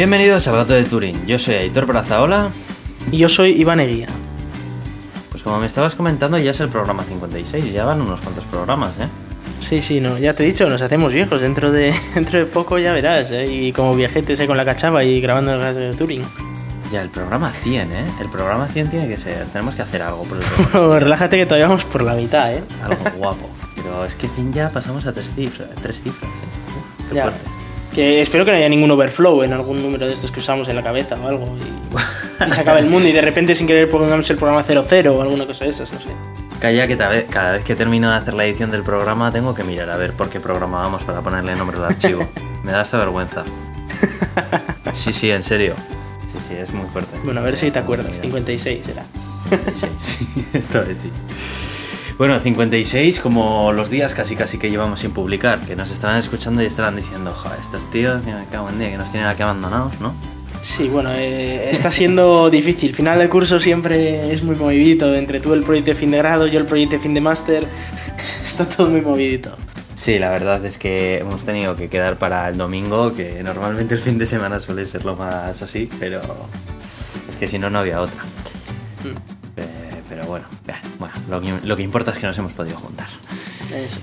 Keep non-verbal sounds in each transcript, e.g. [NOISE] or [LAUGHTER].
Bienvenidos a Gato de Turing. Yo soy Aitor Brazaola. Y yo soy Iván Eguía. Pues como me estabas comentando, ya es el programa 56. Ya van unos cuantos programas, ¿eh? Sí, sí, no, ya te he dicho, nos hacemos viejos. Dentro de, [LAUGHS] dentro de poco ya verás, ¿eh? Y como viajetes ahí con la cachava y grabando el Gato de Turing. Ya, el programa 100, ¿eh? El programa 100 tiene que ser. Tenemos que hacer algo por el [LAUGHS] programa. relájate que todavía vamos por la mitad, ¿eh? algo guapo. Pero es que 100 ya pasamos a tres cifras, tres cifras, ¿eh? Qué Ya. fuerte. Que espero que no haya ningún overflow en algún número de estos que usamos en la cabeza o algo. Y, y se acaba el mundo y de repente sin querer pongamos el programa 00 o alguna cosa de esas, no sé. Calla que cada vez, que termino de hacer la edición del programa tengo que mirar a ver por qué programa vamos para ponerle nombre al archivo. [LAUGHS] Me da esta vergüenza. Sí, sí, en serio. Sí, sí, es muy fuerte. Bueno, a ver si te acuerdas. Mira. 56 era. 56, sí, esta vez sí. [LAUGHS] Bueno, 56 como los días casi casi que llevamos sin publicar, que nos estarán escuchando y estarán diciendo, joder, estos tíos, que me cago en día, que nos tienen aquí abandonados, ¿no? Sí, bueno, eh, está siendo [LAUGHS] difícil. Final del curso siempre es muy movidito. Entre tú el proyecto de fin de grado, yo el proyecto de fin de máster. [LAUGHS] Está todo muy movidito. Sí, la verdad es que hemos tenido que quedar para el domingo, que normalmente el fin de semana suele ser lo más así, pero es que si no, no había otra. Mm, bueno, bueno lo, que, lo que importa es que nos hemos podido juntar.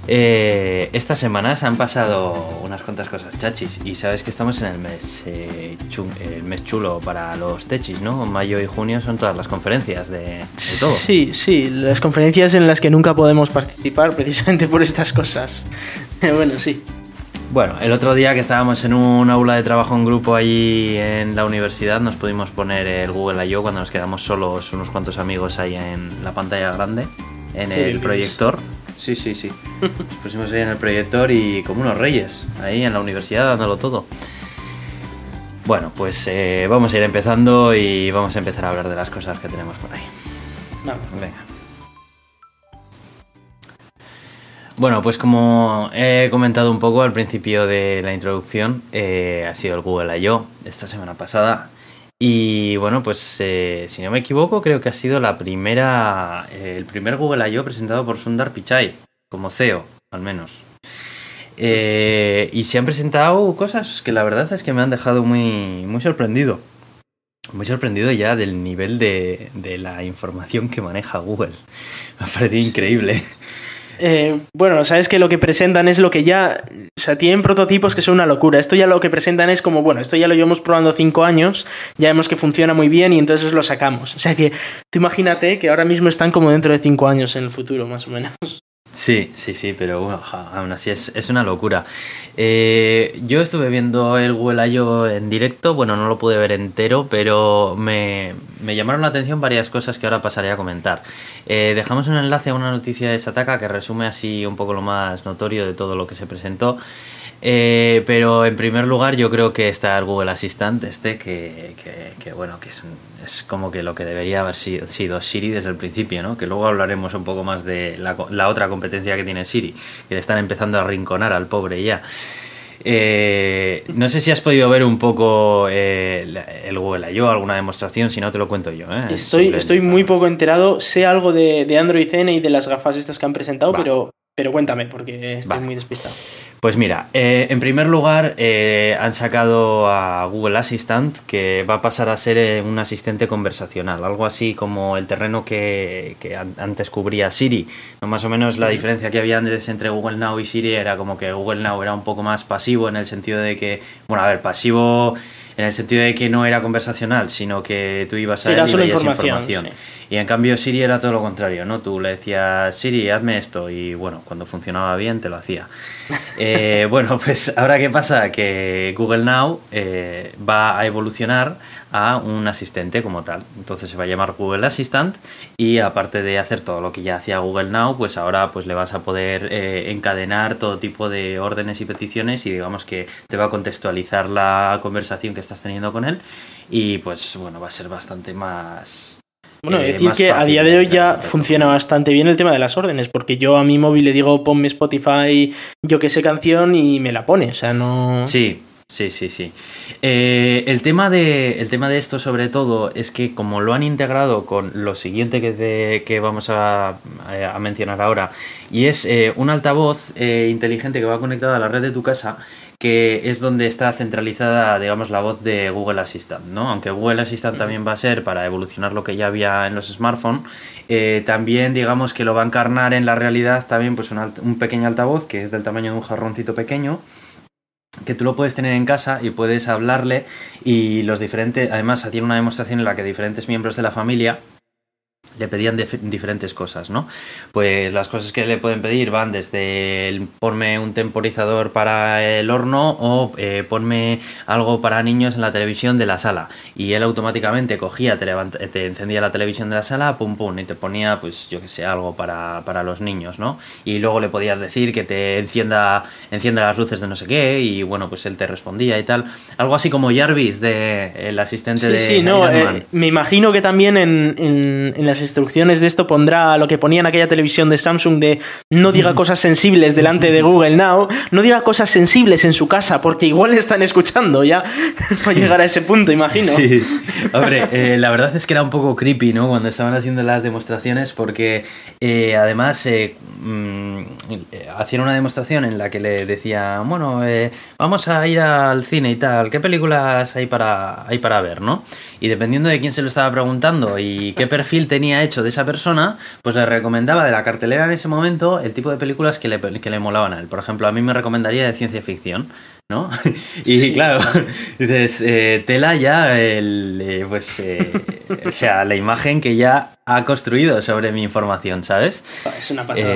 Eh, estas semanas han pasado unas cuantas cosas chachis y sabes que estamos en el mes, eh, el mes chulo para los techis, ¿no? Mayo y junio son todas las conferencias de, de todo. Sí, sí, las conferencias en las que nunca podemos participar precisamente por estas cosas. [LAUGHS] Bueno, sí. Bueno, el otro día que estábamos en un aula de trabajo en grupo allí en la universidad nos pudimos poner el Google I.O. cuando nos quedamos solos unos cuantos amigos ahí en la pantalla grande, en el proyector. Sí, sí, sí. Nos pusimos ahí en el proyector y como unos reyes, ahí en la universidad dándolo todo. Bueno, pues eh, vamos a ir empezando y vamos a empezar a hablar de las cosas que tenemos por ahí. Vamos. Venga. Bueno, pues como he comentado un poco al principio de la introducción, eh, ha sido el Google I.O. esta semana pasada. Y bueno, pues eh, si no me equivoco, creo que ha sido la primera, eh, el primer Google I.O. presentado por Sundar Pichai, como CEO, al menos. Eh, y se han presentado cosas que la verdad es que me han dejado muy, muy sorprendido. Muy sorprendido ya del nivel de, de la información que maneja Google. [LAUGHS] Me ha parecido increíble. Eh, bueno, sabes que lo que presentan es lo que ya. O sea, tienen prototipos que son una locura. Esto ya lo que presentan es como, bueno, esto ya lo llevamos probando cinco años, ya vemos que funciona muy bien y entonces lo sacamos. O sea que tú imagínate que ahora mismo están como dentro de cinco años en el futuro, más o menos. Sí, sí, sí, pero bueno, ja, aún así es, es una locura. Eh, yo estuve viendo el I.O. en directo, bueno, no lo pude ver entero, pero me, me llamaron la atención varias cosas que ahora pasaré a comentar. Eh, dejamos un enlace a una noticia de Sataka que resume así un poco lo más notorio de todo lo que se presentó. Eh, pero en primer lugar yo creo que está el Google Assistant este que, que- que, bueno que es, un- es como que lo que debería haber sido, sido Siri desde el principio ¿no? que luego hablaremos un poco más de la, la otra competencia que tiene Siri que le están empezando a rinconar al pobre ya Eh, no sé si has podido ver un poco eh, el Google I.O. alguna demostración si no te lo cuento yo ¿eh? Es Estoy, estoy muy poco enterado. Sé algo de, de Android N y de las gafas estas que han presentado, Va. pero, pero cuéntame, porque estoy Va. muy despistado. Pues mira, eh, en primer lugar eh, han sacado a Google Assistant que va a pasar a ser eh, un asistente conversacional, algo así como el terreno que, que an- antes cubría Siri. ¿no? Más o menos la diferencia que había antes entre Google Now y Siri era como que Google Now era un poco más pasivo en el sentido de que, bueno, a ver, pasivo en el sentido de que no era conversacional, sino que tú ibas a Era él y solo veías información, información. Y en cambio Siri era todo lo contrario, ¿no? Tú le decías, Siri, hazme esto, y bueno, cuando funcionaba bien te lo hacía. [LAUGHS] Eh, bueno, pues ahora qué pasa, que Google Now eh, va a evolucionar a un asistente como tal. Entonces se va a llamar Google Assistant y aparte de hacer todo lo que ya hacía Google Now, pues ahora pues le vas a poder eh, encadenar todo tipo de órdenes y peticiones y digamos que te va a contextualizar la conversación que estás teniendo con él y pues bueno, va a ser bastante más... Bueno, eh, decir más que a día de hoy ya funciona bastante bien el tema de las órdenes, porque yo a mi móvil le digo ponme Spotify, yo que sé canción y me la pone, o sea, no... Sí, sí, sí, sí. Eh, el, tema de, el tema de esto sobre todo es que como lo han integrado con lo siguiente que, te- que vamos a, a mencionar ahora, y es eh, un altavoz eh, inteligente que va conectado a la red de tu casa, que es donde está centralizada, digamos, la voz de Google Assistant, ¿no? Aunque Google Assistant también va a ser para evolucionar lo que ya había en los smartphones, eh, también digamos que lo va a encarnar en la realidad también pues un, un pequeño altavoz que es del tamaño de un jarroncito pequeño que tú lo puedes tener en casa y puedes hablarle y los diferentes, además tiene una demostración en la que diferentes miembros de la familia le pedían diferentes cosas, ¿no? Pues las cosas que le pueden pedir van desde el ponme un temporizador para el horno o eh, ponme algo para niños en la televisión de la sala. Y él automáticamente cogía, te, te, encendía la televisión de la sala, pum pum, y te ponía, pues yo que sé, algo para, para, los niños, ¿no? Y luego le podías decir que te encienda, encienda las luces de no sé qué, y bueno, pues él te respondía y tal. Algo así como Jarvis, de, el asistente de. Sí, no, eh, me imagino que también en, en, en las instrucciones de esto pondrá lo que ponía en aquella televisión de Samsung de no diga [LAUGHS] cosas sensibles delante de Google Now, no diga cosas sensibles en su casa, porque igual están escuchando ya [LAUGHS] a llegar a ese punto, imagino. Sí, hombre, eh, la verdad es que era un poco creepy, ¿no? Cuando estaban haciendo las demostraciones, porque eh, además eh, mm, hacían una demostración en la que le decía, bueno, vamos a ir al cine y tal, ¿qué películas hay para, hay para ver, no? Y dependiendo de quién se lo estaba preguntando y qué perfil tenía hecho de esa persona, pues le recomendaba de la cartelera en ese momento el tipo de películas que le, que le molaban a él. Por ejemplo, a mí me recomendaría de ciencia ficción. ¿No? [LAUGHS] Y claro, [LAUGHS] dices, eh, tela ya, el, eh, pues, eh, o sea, la imagen que ya ha construido sobre mi información, ¿sabes? Es una pasada.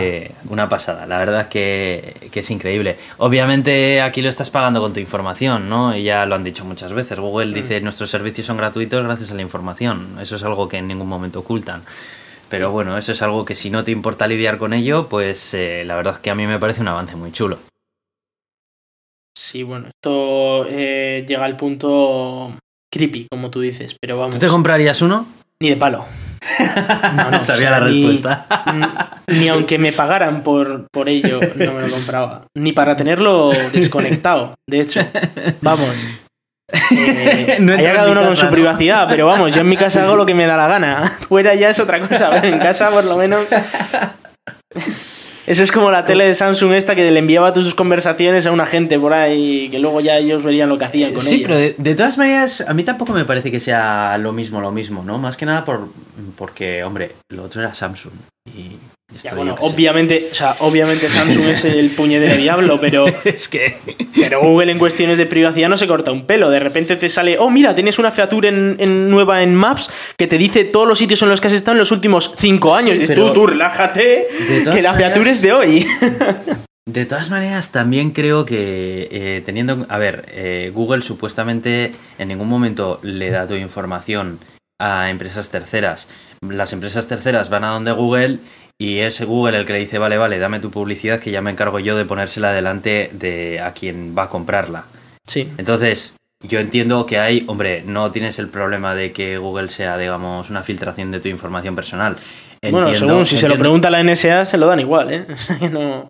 una pasada, la verdad que, que, es increíble. Obviamente aquí lo estás pagando con tu información, ¿no? Y ya lo han dicho muchas veces. Google dice, mm. nuestros servicios son gratuitos gracias a la información. Eso es algo que en ningún momento ocultan. Pero bueno, eso es algo que si no te importa lidiar con ello, pues la verdad es que a mí me parece un avance muy chulo. Sí, bueno, esto eh, llega al punto creepy, como tú dices, pero vamos. ¿Tú te comprarías uno? Ni de palo. No, no, [LAUGHS] Sabía la respuesta. Ni, aunque me pagaran por, por ello, no me lo compraba. Ni para tenerlo desconectado, de hecho. Vamos. Eh, [LAUGHS] no haya cada uno con su privacidad, pero vamos, yo en mi casa hago lo que me da la gana. [LAUGHS] Fuera ya es otra cosa. en casa por lo menos eso es como la tele de Samsung esta que le enviaba tus conversaciones a una gente por ahí que luego ya ellos verían lo que hacían con Sí, pero de, todas maneras, a mí tampoco me parece que sea lo mismo, lo mismo, ¿no? Más que nada por porque, hombre, lo otro era Samsung. Y bueno, obviamente, o sea, obviamente Samsung es el [LAUGHS] puñetero diablo, pero [LAUGHS] es que pero Google en cuestiones de privacidad no se corta un pelo. De repente te sale, oh mira, tienes una feature en, nueva en Maps que te dice todos los sitios en los que has estado en los últimos cinco años. y tú, tú, relájate, que la feature es de hoy. [LAUGHS] De todas maneras, también creo que eh, teniendo, a ver, eh, Google supuestamente en ningún momento le da tu información a empresas terceras. Las empresas terceras van a donde Google y es Google el que le dice, vale, vale, dame tu publicidad que ya me encargo yo de ponérsela delante de a quien va a comprarla. Sí. Entonces, yo entiendo que hay, hombre, no tienes el problema de que Google sea, digamos, una filtración de tu información personal. bueno, según si se lo pregunta la NSA, se lo dan igual, ¿eh? [LAUGHS] no...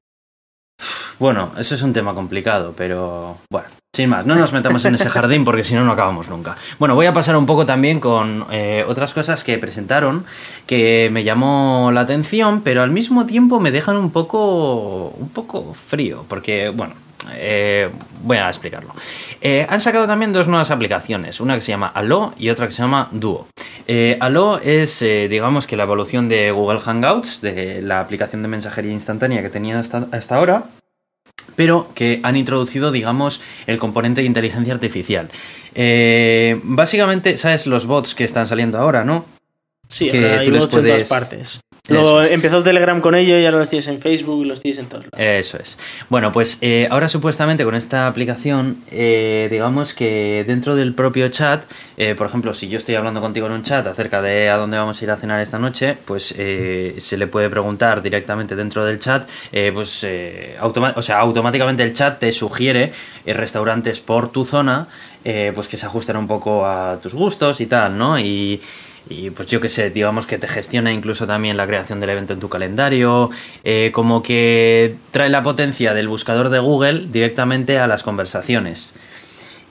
Bueno, eso es un tema complicado, pero bueno, sin más, no nos metamos en ese [LAUGHS] jardín porque si no, no acabamos nunca. Bueno, voy a pasar un poco también con eh, otras cosas que presentaron que me llamó la atención, pero al mismo tiempo me dejan un poco, un poco frío, porque, bueno, eh, voy a explicarlo. Eh, han sacado también dos nuevas aplicaciones, una que se llama Allo y otra que se llama Duo. Eh, Allo es, digamos que la evolución de Google Hangouts, de la aplicación de mensajería instantánea que tenían hasta, hasta ahora pero que han introducido, digamos, el componente de inteligencia artificial. Eh, básicamente, ¿sabes los bots que están saliendo ahora, no? Sí, que hay bots en todas partes. Lo, empezó Telegram con ello y ahora los tienes en Facebook y los tienes en todos lados. Eso es. Bueno, pues eh, ahora supuestamente con esta aplicación, eh, digamos que dentro del propio chat, eh, por ejemplo, si yo estoy hablando contigo en un chat acerca de a dónde vamos a ir a cenar esta noche, pues se le puede preguntar directamente dentro del chat, pues o sea, automáticamente el chat te sugiere restaurantes por tu zona, pues que se ajusten un poco a tus gustos y tal, ¿no? Y y pues yo qué sé, digamos que te gestiona incluso también la creación del evento en tu calendario, eh, como que trae la potencia del buscador de Google directamente a las conversaciones.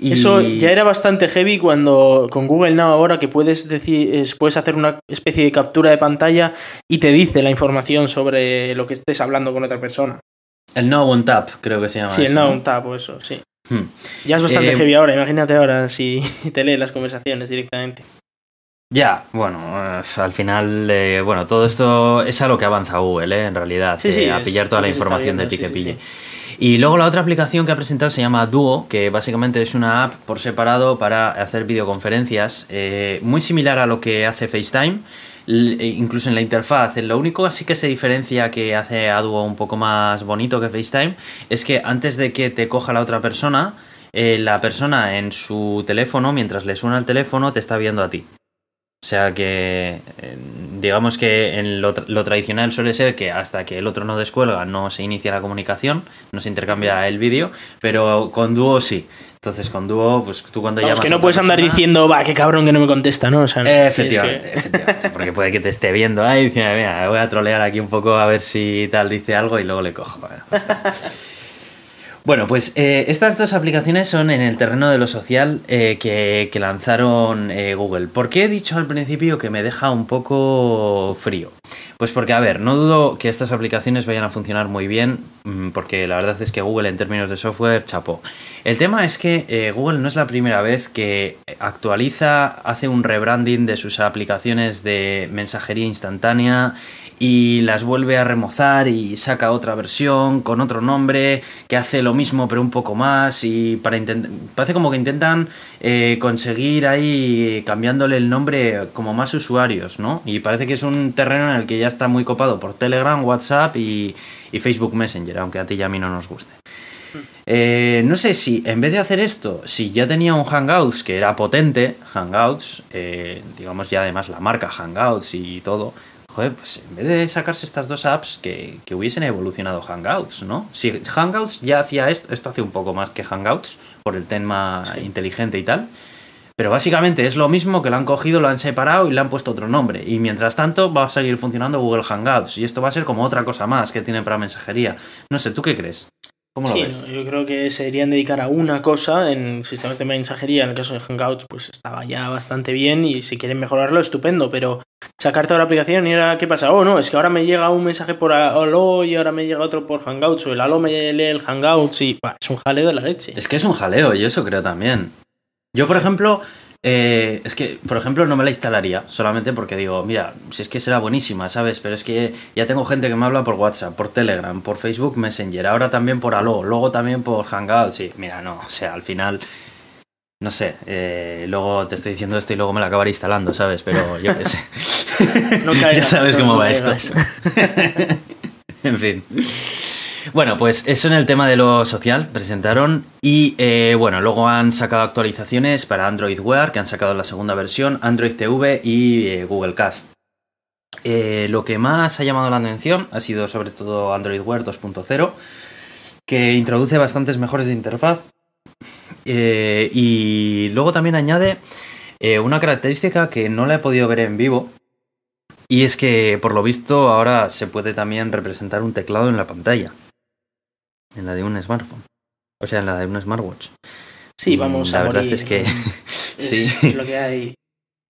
Y... Eso ya era bastante heavy cuando con Google Now ahora que puedes decir puedes hacer una especie de captura de pantalla y te dice la información sobre lo que estés hablando con otra persona. El No One Tap, creo que se llama. Sí, el No One Tap o eso, sí. Hmm. Ya es bastante Eh, heavy ahora, imagínate ahora si [LAUGHS] te lee las conversaciones directamente. Ya, bueno, eh, al final, eh, bueno, todo esto es a lo que avanza Google, ¿eh? en realidad, Sí, eh, a es- pillar toda la información de ti que pille. Y luego la otra aplicación que ha presentado se llama Duo, que básicamente es una app por separado para hacer videoconferencias, muy similar a lo que hace FaceTime, incluso en la interfaz. Lo único así que se diferencia que hace a Duo un poco más bonito que FaceTime es que antes de que te coja la otra persona, eh, la persona en su teléfono, mientras le suena el teléfono, te está viendo a ti. O sea que, eh, digamos que en lo, lo tradicional suele ser que hasta que el otro no descuelga no se inicia la comunicación, no se intercambia el vídeo, pero con dúo sí. Entonces con dúo, pues tú cuando Vamos, llamas que a no puedes andar diciendo, va, qué cabrón que no me contesta, ¿no? O sea, Eh, tienes que- efectivamente, [LAUGHS] efectivamente, porque puede que te esté viendo, ay, dice, mira, voy a trolear aquí un poco a ver si tal dice algo y luego le cojo. Bueno. [LAUGHS] Bueno, pues eh, estas dos aplicaciones son en el terreno de lo social eh, que, lanzaron eh, Google. ¿Por qué he dicho al principio que me deja un poco frío? Pues porque, a ver, no dudo que estas aplicaciones vayan a funcionar muy bien, mm, porque la verdad es que Google en términos de software chapó. El tema es que Google no es la primera vez que actualiza, hace un rebranding de sus aplicaciones de mensajería instantánea y las vuelve a remozar y saca otra versión con otro nombre que hace lo mismo pero un poco más y para intentar parece como que intentan eh, conseguir ahí cambiándole el nombre como más usuarios no y parece que es un terreno en el que ya está muy copado por Telegram WhatsApp y, y Facebook Messenger aunque a ti y a mí no nos guste. Eh, no sé si en vez de hacer esto, si ya tenía un Hangouts que era potente, Hangouts, eh, digamos ya además la marca Hangouts y todo, joder, pues en vez de sacarse estas dos apps, que, que hubiesen evolucionado Hangouts, ¿no? Si Hangouts ya hacía esto, esto hace un poco más que Hangouts, por el tema inteligente y tal, pero básicamente es lo mismo que lo han cogido, lo han separado y le han puesto otro nombre. Y mientras tanto va a seguir funcionando Google Hangouts. Y esto va a ser como otra cosa más que tienen para mensajería. No sé, ¿tú qué crees? ¿Cómo lo Sí, ves? no, yo creo que se deberían dedicar a una cosa en sistemas de mensajería. En el caso de Hangouts, pues estaba ya bastante bien y si quieren mejorarlo, estupendo. Pero sacarte ahora la aplicación y ahora, ¿qué pasa? Oh, no, es que ahora me llega un mensaje por Allo y ahora me llega otro por Hangouts o el Allo me lee el Hangouts y bah, es un jaleo de la leche. Es que es un jaleo, yo eso creo también. Yo, por ejemplo, eh, es que, por ejemplo, no me la instalaría, solamente porque digo, mira, si es que será buenísima, ¿sabes? Pero es que ya tengo gente que me habla por WhatsApp, por Telegram, por Facebook Messenger, ahora también por Allo, luego también por Hangouts, sí, mira, no, o sea, al final, no sé, eh, luego te estoy diciendo esto y luego me la acabaré instalando, ¿sabes? Pero yo qué sé. [LAUGHS] No [LAUGHS] ya caigas, sabes no, cómo no va esto. en fin. Bueno, pues eso en el tema de lo social presentaron y eh, bueno, luego han sacado actualizaciones para Android Wear, que han sacado la segunda versión, Android TV y eh, Google Cast. Eh, lo que más ha llamado la atención ha sido sobre todo Android Wear 2.0, que introduce bastantes mejores de interfaz y luego también añade una característica que no la he podido ver en vivo, y es que, por lo visto, ahora se puede también representar un teclado en la pantalla. En la de un smartphone. O sea, en la de un smartwatch. Sí, vamos Mm, La a verdad morir, es que... [LAUGHS] [LAUGHS] sí. Es lo que hay.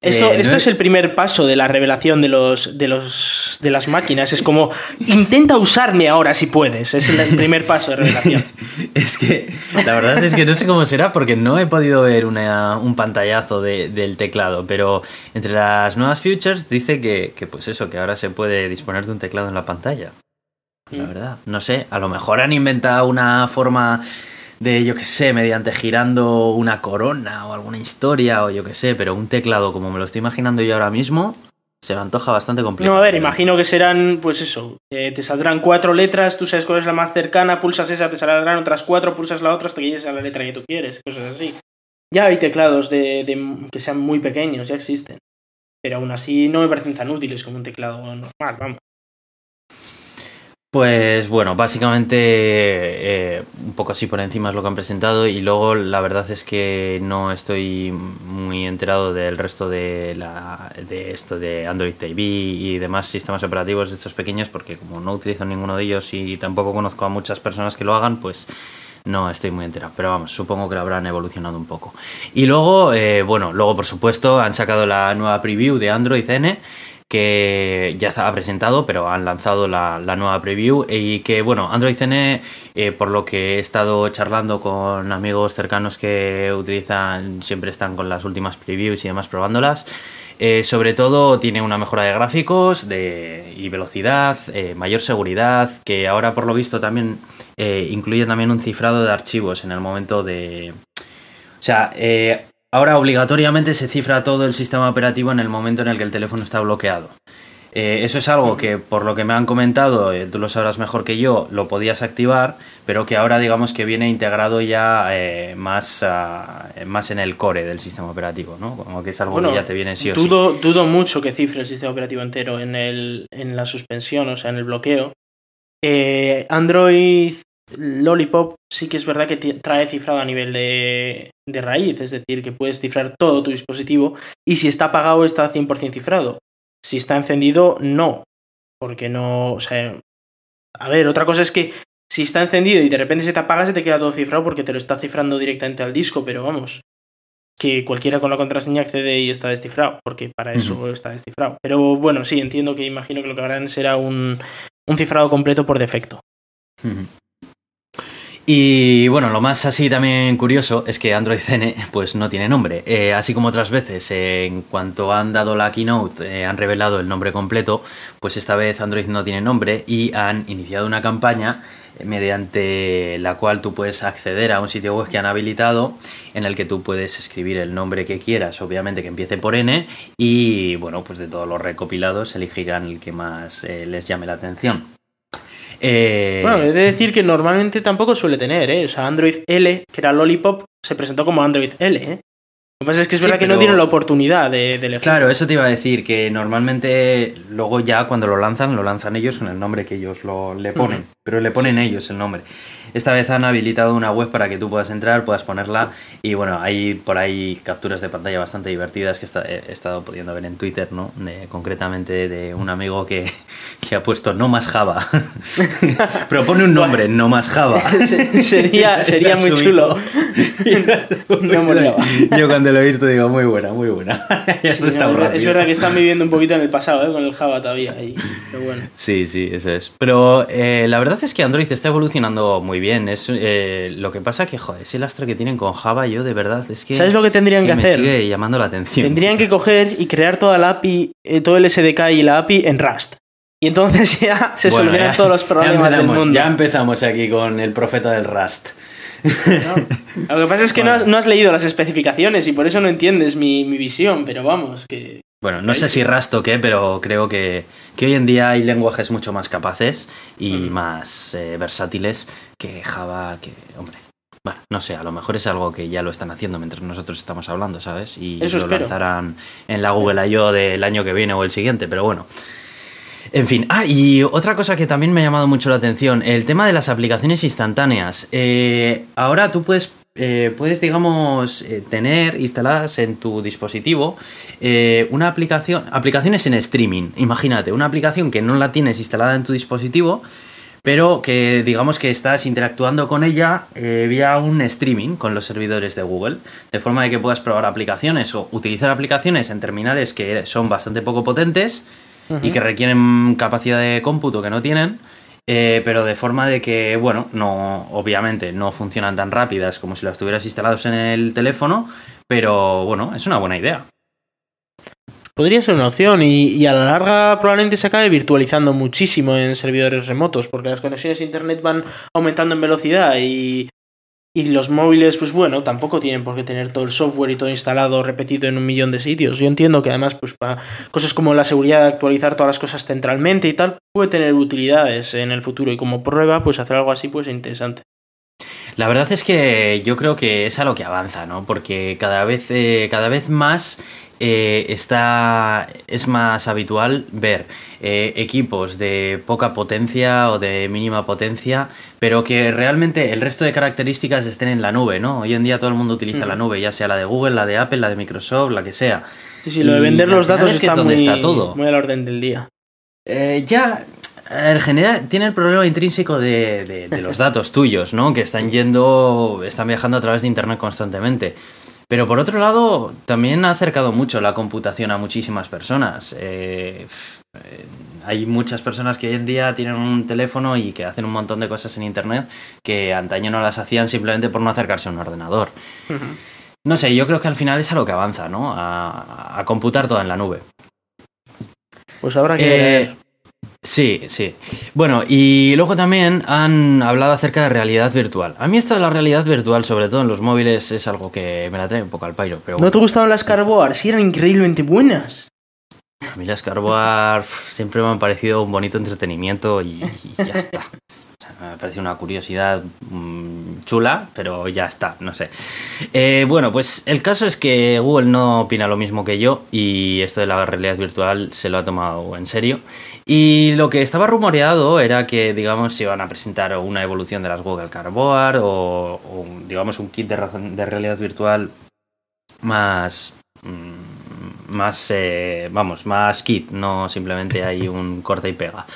Eso, Eh, no esto es- es el primer paso de la revelación de los, de los de las máquinas. Es como intenta usarme ahora si puedes. Es el [LAUGHS] primer paso de revelación. es que la verdad es que no sé cómo será porque no he podido ver una- un pantallazo de- del teclado, pero entre las nuevas features dice que, que, pues eso, que ahora se puede disponer de un teclado en la pantalla. La Mm. verdad, no sé, a lo mejor han inventado una forma de, yo que sé, mediante girando una corona o alguna historia o yo que sé, pero un teclado como me lo estoy imaginando yo ahora mismo, se me antoja bastante complicado. No, a ver, imagino que serán, pues eso, eh, te saldrán cuatro letras, tú sabes cuál es la más cercana, pulsas esa, te saldrán otras cuatro, pulsas la otra hasta que llegues a la letra que tú quieres, cosas así. Ya hay teclados de, de- que sean muy pequeños, ya existen. Pero aún así no me parecen tan útiles como un teclado normal, vamos. Pues bueno, básicamente eh, un poco así por encima es lo que han presentado y luego la verdad es que no estoy muy enterado del resto de, la, de esto de Android TV y demás sistemas operativos de estos pequeños porque como no utilizo ninguno de ellos y tampoco conozco a muchas personas que lo hagan, pues no estoy muy enterado, pero vamos, supongo que lo habrán evolucionado un poco. Y luego, eh, bueno, luego por supuesto han sacado la nueva preview de Android N que ya estaba presentado, pero han lanzado la, nueva preview y que, bueno, Android N, eh, por lo que he estado charlando con amigos cercanos que utilizan, siempre están con las últimas previews y demás probándolas. Eh, sobre todo tiene una mejora de gráficos de, y velocidad, eh, mayor seguridad, que ahora por lo visto también incluye también un cifrado de archivos en el momento de... O sea, Ahora obligatoriamente se cifra todo el sistema operativo en el momento en el que el teléfono está bloqueado. Eh, eso es algo que, por lo que me han comentado, eh, tú lo sabrás mejor que yo, lo podías activar, pero que ahora digamos que viene integrado ya eh, más, más en el core del sistema operativo, ¿no? Como que es algo que ya te viene sí o dudo, Dudo mucho que cifre el sistema operativo entero en, el, en la suspensión, o sea, en el bloqueo. Android Lollipop sí que es verdad que trae cifrado a nivel de, de, raíz, es decir, que puedes cifrar todo tu dispositivo y si está apagado está 100% cifrado. Si está encendido, no, porque no, o sea, a ver, otra cosa es que si está encendido y de repente se te apaga, se te queda todo cifrado porque te lo está cifrando directamente al disco, pero vamos, que cualquiera con la contraseña accede y está descifrado, porque para eso está descifrado. Pero bueno, sí, entiendo que imagino que lo que harán será un, un cifrado completo por defecto. Y bueno, lo más así también curioso es que Android N pues no tiene nombre. Eh, así como otras veces, en cuanto han dado la keynote, eh, han revelado el nombre completo, pues esta vez Android no tiene nombre y han iniciado una campaña eh, mediante la cual tú puedes acceder a un sitio web que han habilitado en el que tú puedes escribir el nombre que quieras, obviamente que empiece por N y bueno, pues de todos los recopilados elegirán el que más les llame la atención. Eh... Bueno, he de decir que normalmente tampoco suele tener, ¿eh? O sea, Android L, que era Lollipop, se presentó como Android L, ¿eh? Lo que pasa es que es verdad que no tienen la oportunidad de, de Claro, eso te iba a decir, que normalmente luego ya cuando lo lanzan, lo lanzan ellos con el nombre que ellos lo, le ponen, pero le ponen ellos el nombre. Esta vez han habilitado una web para que tú puedas entrar, puedas ponerla y bueno, hay por ahí capturas de pantalla bastante divertidas que he estado pudiendo ver en Twitter, ¿no? concretamente de un amigo [LAUGHS] que, ha puesto no más Java. [LAUGHS] Propone un nombre, no más Java. [LAUGHS] sería sería muy chulo. Yo cuando lo he visto digo, muy buena, muy buena. es, verdad, que están viviendo un poquito en el pasado, ¿eh? con el Java todavía. Ahí. bueno. Sí, sí, eso es. Pero eh, la verdad es que Android está evolucionando muy bien. Es, eh, lo que pasa que, joder, ese lastre que tienen con Java, yo de verdad es que. ¿Sabes lo que tendrían que, hacer? sigue llamando la atención. Tendrían que coger y crear toda la API, eh, todo el SDK y la API en Rust. Y entonces [LAUGHS] ya se solucionan todos los problemas del mundo. Ya empezamos aquí con el profeta del Rust. Lo que pasa es que no, has, leído las especificaciones y por eso no entiendes mi, mi visión, pero vamos, que bueno, no sé si Rust o qué, pero creo que, hoy en día hay lenguajes mucho más capaces y mm. más eh, versátiles que Java, que, hombre, bueno, no sé, a lo mejor es algo que ya lo están haciendo mientras nosotros estamos hablando, ¿sabes? Y lo lanzarán en la Google I.O. del año que viene o el siguiente, pero bueno. En fin, ah, y otra cosa que también me ha llamado mucho la atención, el tema de las aplicaciones instantáneas. Eh, ahora tú puedes eh, puedes, digamos, eh, tener instaladas en tu dispositivo eh, una aplicación, aplicaciones en streaming. Imagínate, una aplicación que no la tienes instalada en tu dispositivo, pero que digamos que estás interactuando con ella vía un streaming con los servidores de Google, de forma de que puedas probar aplicaciones o utilizar aplicaciones en terminales que son bastante poco potentes y que requieren capacidad de cómputo que no tienen eh, pero de forma de que, bueno, no, obviamente no funcionan tan rápidas como si las tuvieras instaladas en el teléfono, pero bueno, es una buena idea. Podría ser una opción y, a la larga probablemente se acabe virtualizando muchísimo en servidores remotos porque las conexiones a Internet van aumentando en velocidad y y los móviles, pues bueno, tampoco tienen por qué tener todo el software y todo instalado, repetido en un millón de sitios. Yo entiendo que además, pues para cosas como la seguridad de actualizar todas las cosas centralmente y tal, puede tener utilidades en el futuro. Y como prueba, pues hacer algo así, pues interesante. La verdad es que yo creo que es a lo que avanza, ¿no? Porque cada vez, eh, cada vez más eh, está, es más habitual ver eh, equipos de poca potencia o de mínima potencia, pero que realmente el resto de características estén en la nube, ¿no? Hoy en día todo el mundo utiliza la mm. nube, ya sea la de Google, la de Apple, la de Microsoft, la que sea. Sí, sí, lo de vender los datos está, muy, está todo. muy al orden del día. Eh, ya, en general, tiene el problema intrínseco de, de, los datos tuyos, ¿no? Que están yendo, están viajando a través de Internet constantemente. Pero por otro lado, también ha acercado mucho la computación a muchísimas personas. Eh, eh, hay muchas personas que hoy en día tienen un teléfono y que hacen un montón de cosas en Internet que antaño no las hacían simplemente por no acercarse a un ordenador. No sé, yo creo que al final es a lo que avanza, ¿no? A, computar todo en la nube. Pues habrá que ver. Sí, sí. Bueno, y luego también han hablado acerca de realidad virtual. A mí esto de la realidad virtual, sobre todo en los móviles, es algo que me la trae un poco al pairo. Pero ¿No te gustaban las Carboar? Sí, eran increíblemente buenas. A mí las Carboar siempre me han parecido un bonito entretenimiento y, ya está. Me parece una curiosidad mm, chula, pero ya está, no sé. Eh, bueno, pues el caso es que Google no opina lo mismo que yo y esto de la realidad virtual se lo ha tomado en serio y lo que estaba rumoreado era que, digamos, se iban a presentar una evolución de las Google Cardboard o, digamos, un kit de, de realidad virtual más, mm, más, eh, vamos, más kit, no simplemente hay un corte y pega.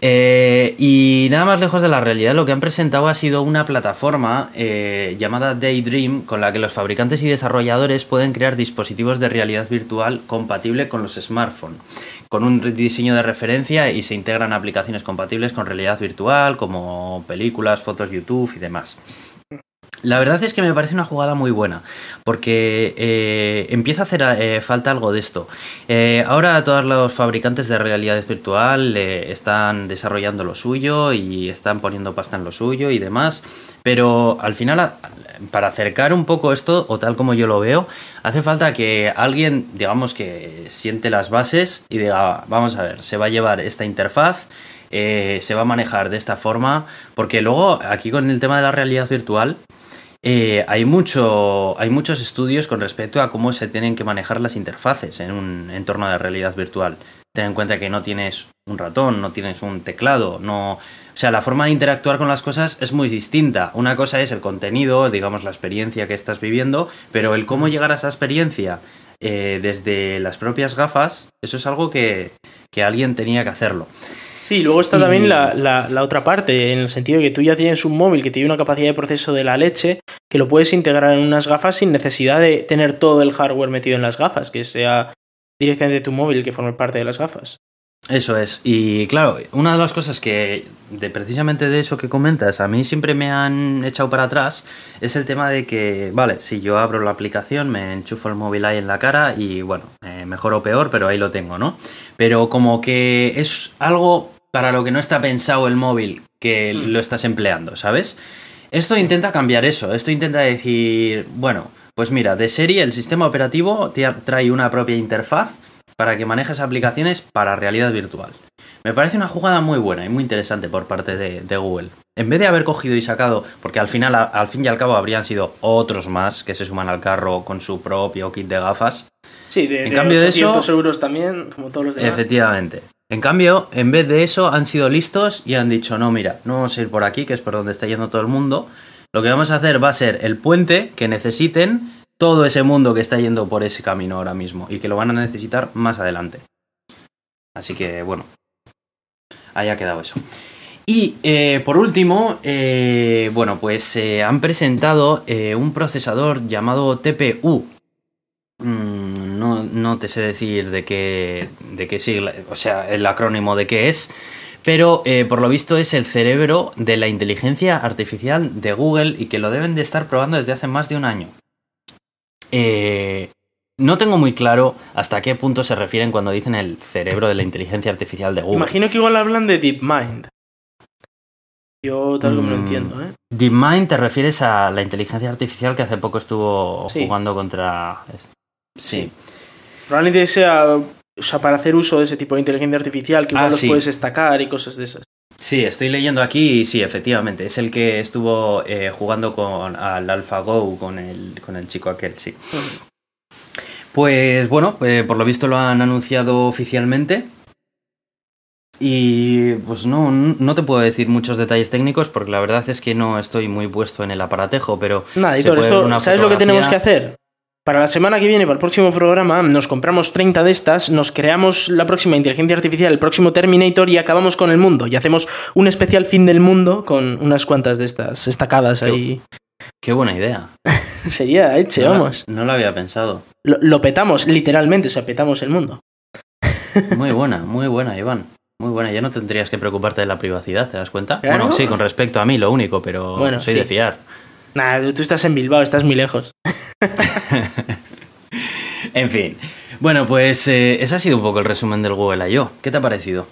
Eh, y nada más lejos de la realidad, lo que han presentado ha sido una plataforma eh, llamada Daydream con la que los fabricantes y desarrolladores pueden crear dispositivos de realidad virtual compatible con los smartphones con un diseño de referencia y se integran aplicaciones compatibles con realidad virtual como películas, fotos YouTube y demás. La verdad es que me parece una jugada muy buena, porque eh, empieza a hacer eh, falta algo de esto. Eh, ahora todos los fabricantes de realidad virtual están desarrollando lo suyo y están poniendo pasta en lo suyo y demás, pero al final para acercar un poco esto, o tal como yo lo veo, hace falta que alguien, digamos, que siente las bases y diga, vamos a ver, se va a llevar esta interfaz, se va a manejar de esta forma, porque luego aquí con el tema de la realidad virtual, eh, hay, mucho, hay muchos estudios con respecto a cómo se tienen que manejar las interfaces en un entorno de realidad virtual. Ten en cuenta que no tienes un ratón, no tienes un teclado, no... O sea, la forma de interactuar con las cosas es muy distinta. Una cosa es el contenido, digamos, la experiencia que estás viviendo, pero el cómo llegar a esa experiencia eh, desde las propias gafas, eso es algo que, alguien tenía que hacerlo. Sí, luego está también la, la, otra parte, en el sentido de que tú ya tienes un móvil que tiene una capacidad de proceso de la leche, que lo puedes integrar en unas gafas sin necesidad de tener todo el hardware metido en las gafas, que sea directamente tu móvil que forme parte de las gafas. Eso es. Y claro, una de las cosas que, de precisamente de eso que comentas, a mí siempre me han echado para atrás, es el tema de que, vale, si yo abro la aplicación, me enchufo el móvil ahí en la cara y bueno, eh, mejor o peor, pero ahí lo tengo, ¿no? Pero como que es algo para lo que no está pensado el móvil que mm. lo estás empleando, ¿sabes? Esto intenta cambiar eso, esto intenta decir, bueno, pues mira, de serie el sistema operativo trae una propia interfaz para que manejes aplicaciones para realidad virtual. Me parece una jugada muy buena y muy interesante por parte de, Google. En vez de haber cogido y sacado, porque al final, al fin y al cabo, habrían sido otros más que se suman al carro con su propio kit de gafas. Sí, de, en cambio de eso, euros también, como todos los demás. Efectivamente. En cambio, en vez de eso, han sido listos y han dicho, no, mira, no vamos a ir por aquí, que es por donde está yendo todo el mundo, lo que vamos a hacer va a ser el puente que necesiten todo ese mundo que está yendo por ese camino ahora mismo y que lo van a necesitar más adelante. Así que bueno, ahí ha quedado eso. Y eh, por último, eh, bueno, pues eh, han presentado un procesador llamado TPU. Mm, no, no, te sé decir de qué, de qué sigla, o sea, el acrónimo de qué es, pero eh, por lo visto es el cerebro de la inteligencia artificial de Google y que lo deben de estar probando desde hace más de un año. Eh, no tengo muy claro hasta qué punto se refieren cuando dicen el cerebro de la inteligencia artificial de Google. Imagino que igual hablan de DeepMind. Yo tal como lo mm, entiendo, ¿eh? DeepMind te refieres a la inteligencia artificial que hace poco estuvo jugando contra... Sí. Probablemente sea o sea, para hacer uso de ese tipo de inteligencia artificial que igual ah, los puedes destacar y cosas de esas. Sí, estoy leyendo aquí y sí, efectivamente, es el que estuvo eh, jugando con al AlphaGo con el, con el chico aquel, sí. Pues bueno, eh, por lo visto lo han anunciado oficialmente. Y pues no, no te puedo decir muchos detalles técnicos porque la verdad es que no estoy muy puesto en el aparatejo, pero... Nada, esto, ¿sabes lo que tenemos que hacer? Para la semana que viene, para el próximo programa, nos compramos 30 de estas, nos creamos la próxima inteligencia artificial, el próximo Terminator y acabamos con el mundo. Y hacemos un especial fin del mundo con unas cuantas de estas estacadas ahí. Qué buena idea. [LAUGHS] Sería Eche, no, vamos. No lo había pensado. Lo, lo, petamos, literalmente, o sea, petamos el mundo. [LAUGHS] Muy buena, muy buena, Iván. Muy buena, ya no tendrías que preocuparte de la privacidad, ¿te das cuenta? Claro. Bueno, sí, con respecto a mí, lo único, pero Bueno, soy sí. de fiar. Nada, tú estás en Bilbao, estás muy lejos. [LAUGHS] En fin. Bueno, pues eh, ese ha sido un poco el resumen del Google I.O. ¿Qué te ha parecido?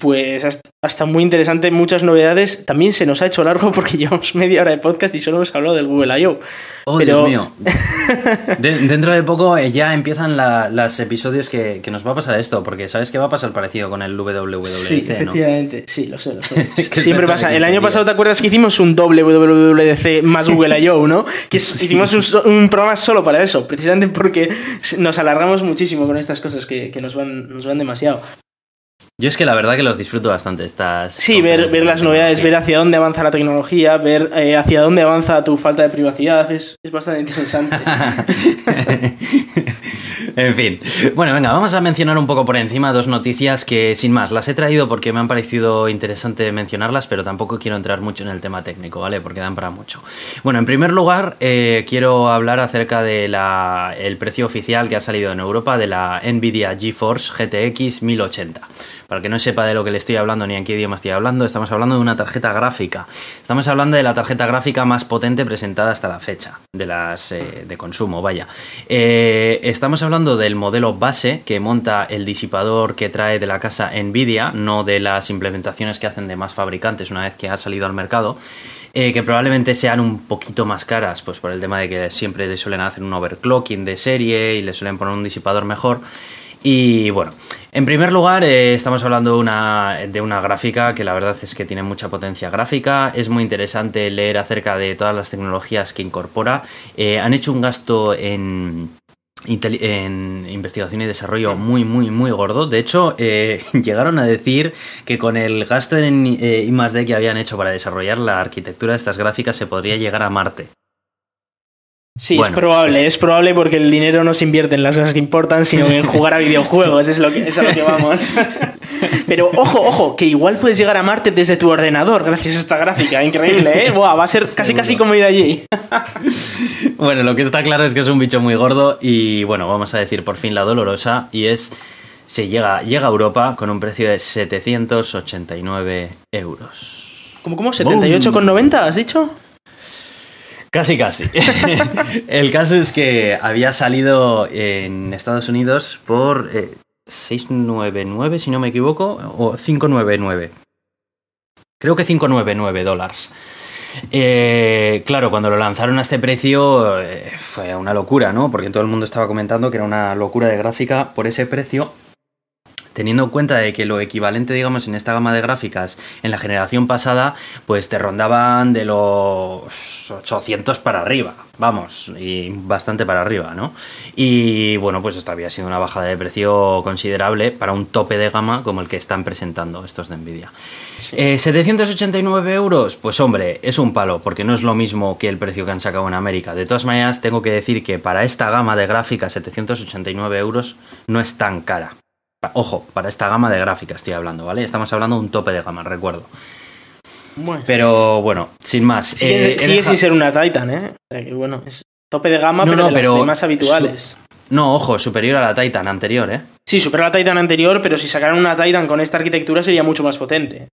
Pues hasta, muy interesante, muchas novedades. También se nos ha hecho largo porque [LAUGHS] llevamos media hora de podcast y solo hemos hablado del Google I.O. Oh, Pero... Dios mío. [LAUGHS] De, dentro de poco eh, ya empiezan la, los episodios que, que, nos va a pasar esto, porque ¿sabes qué va a pasar parecido con el WWDC? Sí, efectivamente. ¿no? Sí, lo sé, lo sé. [LAUGHS] Siempre pasa. El año pasado, ¿te acuerdas que hicimos un WWDC más Google I.O., no? Que sí. hicimos un, un, programa solo para eso, precisamente porque nos alargamos muchísimo con estas cosas que, que nos, van, nos van demasiado. Yo es que la verdad que los disfruto bastante estas. Sí, ver, ver las novedades, ver hacia dónde avanza la tecnología, ver eh, hacia dónde avanza tu falta de privacidad, es, es bastante interesante. [LAUGHS] en fin. Bueno, venga, vamos a mencionar un poco por encima dos noticias que, sin más, las he traído porque me han parecido interesante mencionarlas, pero tampoco quiero entrar mucho en el tema técnico, ¿vale? Porque dan para mucho. Bueno, en primer lugar, eh, quiero hablar acerca del el precio oficial que ha salido en Europa de la Nvidia GeForce GTX 1080. Para que no sepa de lo que le estoy hablando ni en qué idioma estoy hablando, estamos hablando de una tarjeta gráfica. Estamos hablando de la tarjeta gráfica más potente presentada hasta la fecha, de las eh, de consumo, vaya. Eh, estamos hablando del modelo base que monta el disipador que trae de la casa Nvidia, no de las implementaciones que hacen de más fabricantes una vez que ha salido al mercado. Eh, que probablemente sean un poquito más caras, pues por el tema de que siempre le suelen hacer un overclocking de serie y le suelen poner un disipador mejor. Y bueno, en primer lugar eh, estamos hablando de una, de una gráfica que la verdad es que tiene mucha potencia gráfica, es muy interesante leer acerca de todas las tecnologías que incorpora, eh, han hecho un gasto en, en investigación y desarrollo muy, muy, muy gordo. De hecho, eh, [LAUGHS] llegaron a decir que con el gasto en eh, I+.D. que habían hecho para desarrollar la arquitectura de estas gráficas se podría llegar a Marte. Sí, bueno, es probable, es... es... probable porque el dinero no se invierte en las cosas que importan, sino en [LAUGHS] jugar a videojuegos, es, lo que, es a lo que vamos. [LAUGHS] Pero ojo, ojo, que igual puedes llegar a Marte desde tu ordenador gracias a esta gráfica, increíble, ¿eh? Buah, va a ser [LAUGHS] casi casi como ir allí. bueno, lo que está claro es que es un bicho muy gordo y bueno, vamos a decir por fin la dolorosa y es se llega, llega a Europa con un precio de 789 euros. ¿Cómo, cómo? ¿78,90 has dicho? Casi, casi. [LAUGHS] el caso es que había salido en Estados Unidos por eh, 699, si no me equivoco, o 599. Creo que 599 dólares. Eh, claro, cuando lo lanzaron a este precio eh, fue una locura, ¿no? Porque todo el mundo estaba comentando que era una locura de gráfica por ese precio teniendo en cuenta de que lo equivalente, digamos, en esta gama de gráficas en la generación pasada, pues te rondaban de los 800 para arriba, vamos, y bastante para arriba, ¿no? Y bueno, pues esto había sido una bajada de precio considerable para un tope de gama como el que están presentando estos de Nvidia. Sí. Eh, 789 euros, pues hombre, es un palo, porque no es lo mismo que el precio que han sacado en América. De todas maneras, tengo que decir que para esta gama de gráficas, 789 euros no es tan cara. Ojo, para esta gama de gráficas estoy hablando, ¿vale? Estamos hablando de un tope de gama, recuerdo. Bueno. Pero bueno, sin más. Sigue, eh, sigue sin ser una Titan, ¿eh? O sea que bueno, es tope de gama, No, pero no, de las pero más habituales. No, ojo, superior a la Titan anterior, ¿eh? Sí, supera la Titan anterior, pero si sacaran una Titan con esta arquitectura sería mucho más potente.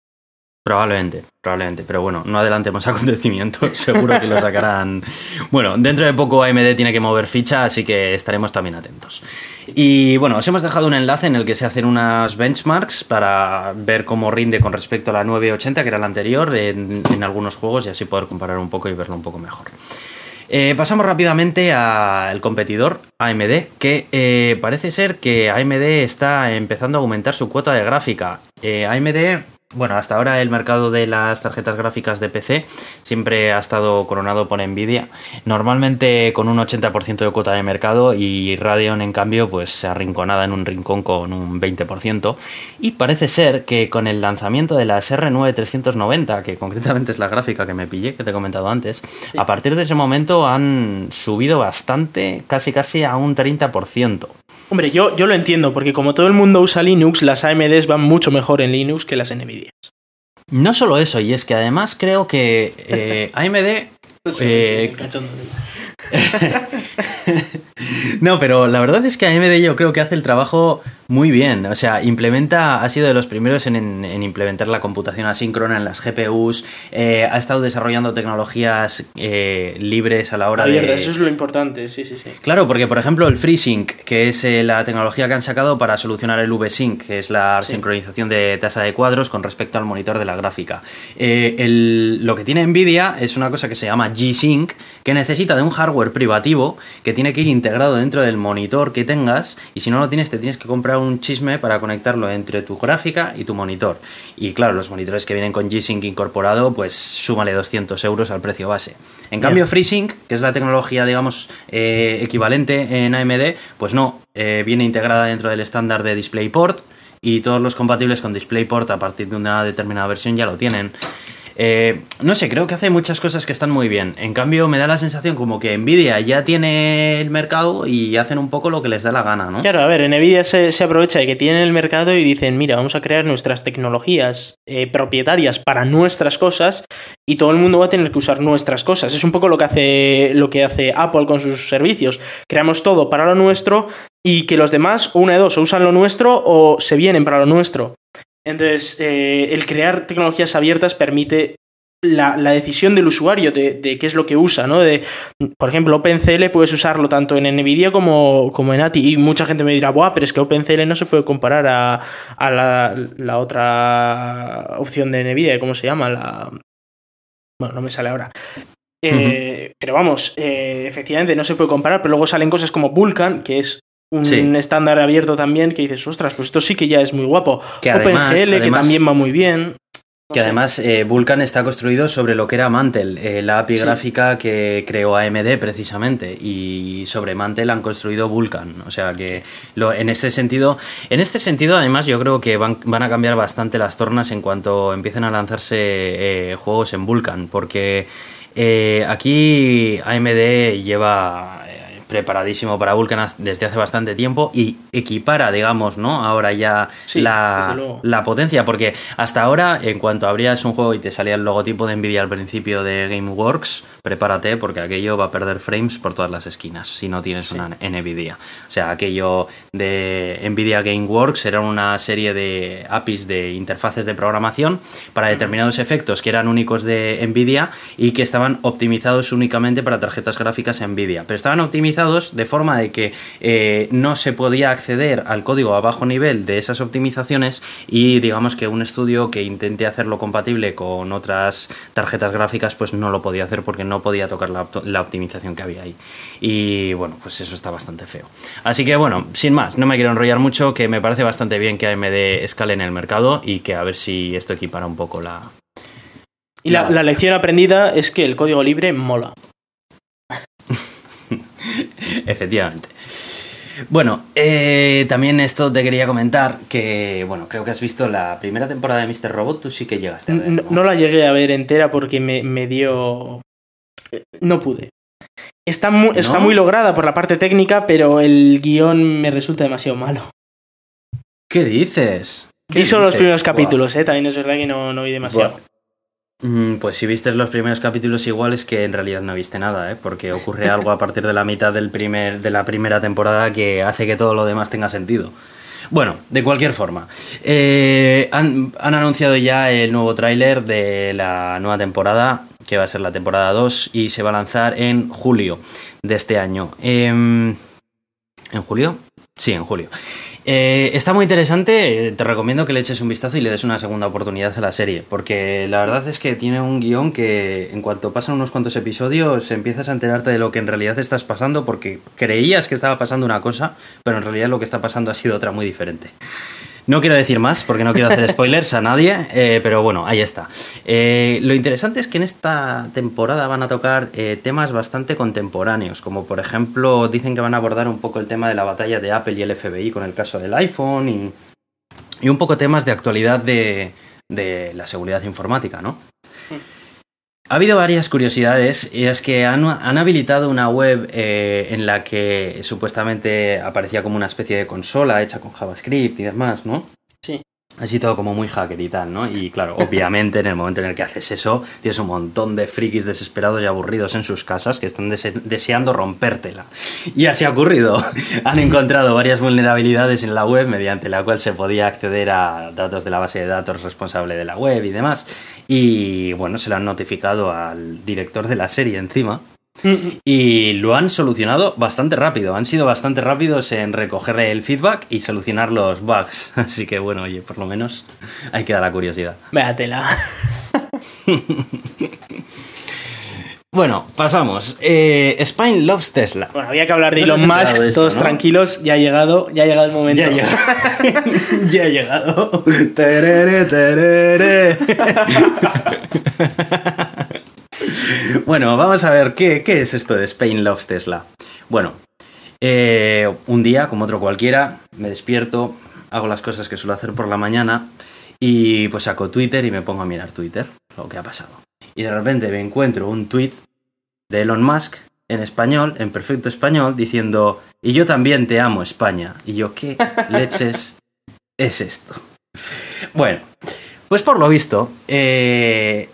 Probablemente, probablemente, pero bueno, no adelantemos [LAUGHS] acontecimientos, seguro que lo sacarán. Bueno, dentro de poco AMD tiene que mover ficha, así que estaremos también atentos. Y bueno, os hemos dejado un enlace en el que se hacen unas benchmarks para ver cómo rinde con respecto a la 980, que era la anterior, en, algunos juegos y así poder comparar un poco y verlo un poco mejor. Eh, pasamos rápidamente al competidor AMD, que eh, parece ser que AMD está empezando a aumentar su cuota de gráfica. Eh, AMD bueno, hasta ahora el mercado de las tarjetas gráficas de PC siempre ha estado coronado por Nvidia, normalmente con un 80% de cuota de mercado y Radeon en cambio pues se arrinconada en un rincón con un 20% y parece ser que con el lanzamiento de las R9 390, que concretamente es la gráfica que me pillé, que te he comentado antes, sí. a partir de ese momento han subido bastante, casi casi a un 30%. Hombre, yo, yo lo entiendo, porque como todo el mundo usa Linux, las AMDs van mucho mejor en Linux que las Nvidia. No solo eso, y es que además creo que eh, [LAUGHS] AMD Eh, [LAUGHS] no, pero la verdad es que AMD yo creo que hace el trabajo muy bien. O sea, implementa, ha sido de los primeros en, implementar la computación asíncrona en las GPUs. Eh, ha estado desarrollando tecnologías eh, libres a la hora de. Eso es lo importante, sí, sí, sí. Claro, porque por ejemplo el FreeSync, que es eh, la tecnología que han sacado para solucionar el VSync, que es la sincronización de tasa de cuadros con respecto al monitor de la gráfica. lo que tiene Nvidia es una cosa que se llama G-Sync, que necesita de un hardware privativo que tiene que ir integrado dentro del monitor que tengas y si no lo tienes te tienes que comprar un chisme para conectarlo entre tu gráfica y tu monitor. Y claro, los monitores que vienen con G-Sync incorporado, pues súmale 200 euros al precio base. En cambio, FreeSync, que es la tecnología, digamos, eh, equivalente en AMD, pues no, eh, viene integrada dentro del estándar de DisplayPort y todos los compatibles con DisplayPort a partir de una determinada versión ya lo tienen. Eh, no sé, creo que hace muchas cosas que están muy bien. En cambio, me da la sensación como que Nvidia ya tiene el mercado y hacen un poco lo que les da la gana, ¿no? Claro, a ver, Nvidia se, aprovecha de que tienen el mercado y dicen, mira, vamos a crear nuestras tecnologías eh, propietarias para nuestras cosas y todo el mundo va a tener que usar nuestras cosas. Es un poco lo que hace, lo que hace Apple con sus servicios. Creamos todo para lo nuestro y que los demás, una de dos, o usan lo nuestro o se vienen para lo nuestro. Entonces, eh, el crear tecnologías abiertas permite la, decisión del usuario de, qué es lo que usa, ¿no? De, por ejemplo, OpenCL puedes usarlo tanto en NVIDIA como, como en ATI. Y mucha gente me dirá, Buah, pero es que OpenCL no se puede comparar a, la, otra opción de NVIDIA, ¿cómo se llama? La... Bueno, no me sale ahora. Eh, pero vamos, eh, efectivamente no se puede comparar, pero luego salen cosas como Vulkan, que es un estándar abierto también que dices, ostras, pues esto sí que ya es muy guapo. Que OpenGL, que también va muy bien. Que además eh, Vulkan está construido sobre lo que era Mantle, eh, la API gráfica que creó AMD precisamente, y sobre Mantle han construido Vulkan. O sea que lo, en este sentido, en este sentido además yo creo que van, van a cambiar bastante las tornas en cuanto empiecen a lanzarse eh, juegos en Vulkan, porque aquí AMD lleva preparadísimo para Vulcan desde hace bastante tiempo y equipara, digamos, ¿no? Ahora ya la, la, potencia, porque hasta ahora, en cuanto abrías un juego y te salía el logotipo de Nvidia al principio de GameWorks, prepárate porque aquello va a perder frames por todas las esquinas si no tienes una Nvidia. O sea, aquello de Nvidia GameWorks era una serie de APIs de interfaces de programación para determinados efectos que eran únicos de Nvidia y que estaban optimizados únicamente para tarjetas gráficas Nvidia. Pero estaban optimizados de forma de que eh, no se podía acceder al código a bajo nivel de esas optimizaciones y digamos que un estudio que intente hacerlo compatible con otras tarjetas gráficas pues no lo podía hacer porque no no podía tocar la, optimización que había ahí. Y bueno, pues eso está bastante feo. Así que bueno, sin más, no me quiero enrollar mucho, que me parece bastante bien que AMD escale en el mercado y que a ver si esto equipara un poco la... Y la, lección aprendida es que el código libre mola. [LAUGHS] Efectivamente. Bueno, eh, también esto te quería comentar que, bueno, creo que has visto la primera temporada de Mr. Robot, tú sí que llegaste a ver. No, la llegué a ver entera porque me, me, dio no pude. Está muy, está muy lograda por la parte técnica, pero el guion me resulta demasiado malo. ¿Qué dices? vi solo los primeros capítulos, ¿eh? También es verdad que no, no vi demasiado. Pues si viste los primeros capítulos igual es que en realidad no viste nada, ¿eh? porque ocurre algo a partir de la mitad del primer, de la primera temporada que hace que todo lo demás tenga sentido. Bueno, de cualquier forma, eh, han, han, anunciado ya el nuevo tráiler de la nueva temporada que va a ser la temporada 2 y se va a lanzar en julio de este año. Em, ¿En julio? Sí, en julio. Eh, está muy interesante, te recomiendo que le eches un vistazo y le des una segunda oportunidad a la serie, porque la verdad es que tiene un guion que en cuanto pasan unos cuantos episodios empiezas a enterarte de lo que en realidad estás pasando, porque creías que estaba pasando una cosa, pero en realidad lo que está pasando ha sido otra muy diferente. No quiero decir más porque no quiero hacer spoilers a nadie, eh, pero bueno, ahí está. Eh, lo interesante es que en esta temporada van a tocar eh, temas bastante contemporáneos, como por ejemplo dicen que van a abordar un poco el tema de la batalla de Apple y el FBI con el caso del iPhone y, y un poco temas de actualidad de, de la seguridad informática, ¿no? Ha habido varias curiosidades y es que han, habilitado una web eh, en la que supuestamente aparecía como una especie de consola hecha con JavaScript y demás, ¿no? Sí. Así todo como muy hacker y tal, ¿no? Y claro, obviamente en el momento en el que haces eso, tienes un montón de frikis desesperados y aburridos en sus casas que están dese deseando rompértela. Y así ha ocurrido. [LAUGHS] Han encontrado varias vulnerabilidades en la web mediante la cual se podía acceder a datos de la base de datos responsable de la web y demás. Y bueno, se lo han notificado al director de la serie encima. Y lo han solucionado bastante rápido. Han sido bastante rápidos en recoger el feedback y solucionar los bugs. [LAUGHS] Así que bueno, oye, por lo menos hay que dar la curiosidad. Véatela. [LAUGHS] Bueno, pasamos. Eh, Spine loves Tesla. Bueno, había que hablar de Elon Musk, esto, todos ¿no? tranquilos. Ya ha llegado, ya ha llegado el momento. Ya ha llegado. [LAUGHS] ya ha llegado. Terere, terere. [LAUGHS] bueno, vamos a ver, ¿qué, ¿qué, es esto de Spain Loves Tesla? Bueno, eh, un día, como otro cualquiera, me despierto, hago las cosas que suelo hacer por la mañana y pues saco Twitter y me pongo a mirar Twitter, lo que ha pasado. Y de repente me encuentro un tweet de Elon Musk en español, en perfecto español, diciendo, y yo también te amo España. Y yo, ¿qué [LAUGHS] leches es esto? Bueno, pues por lo visto, eh,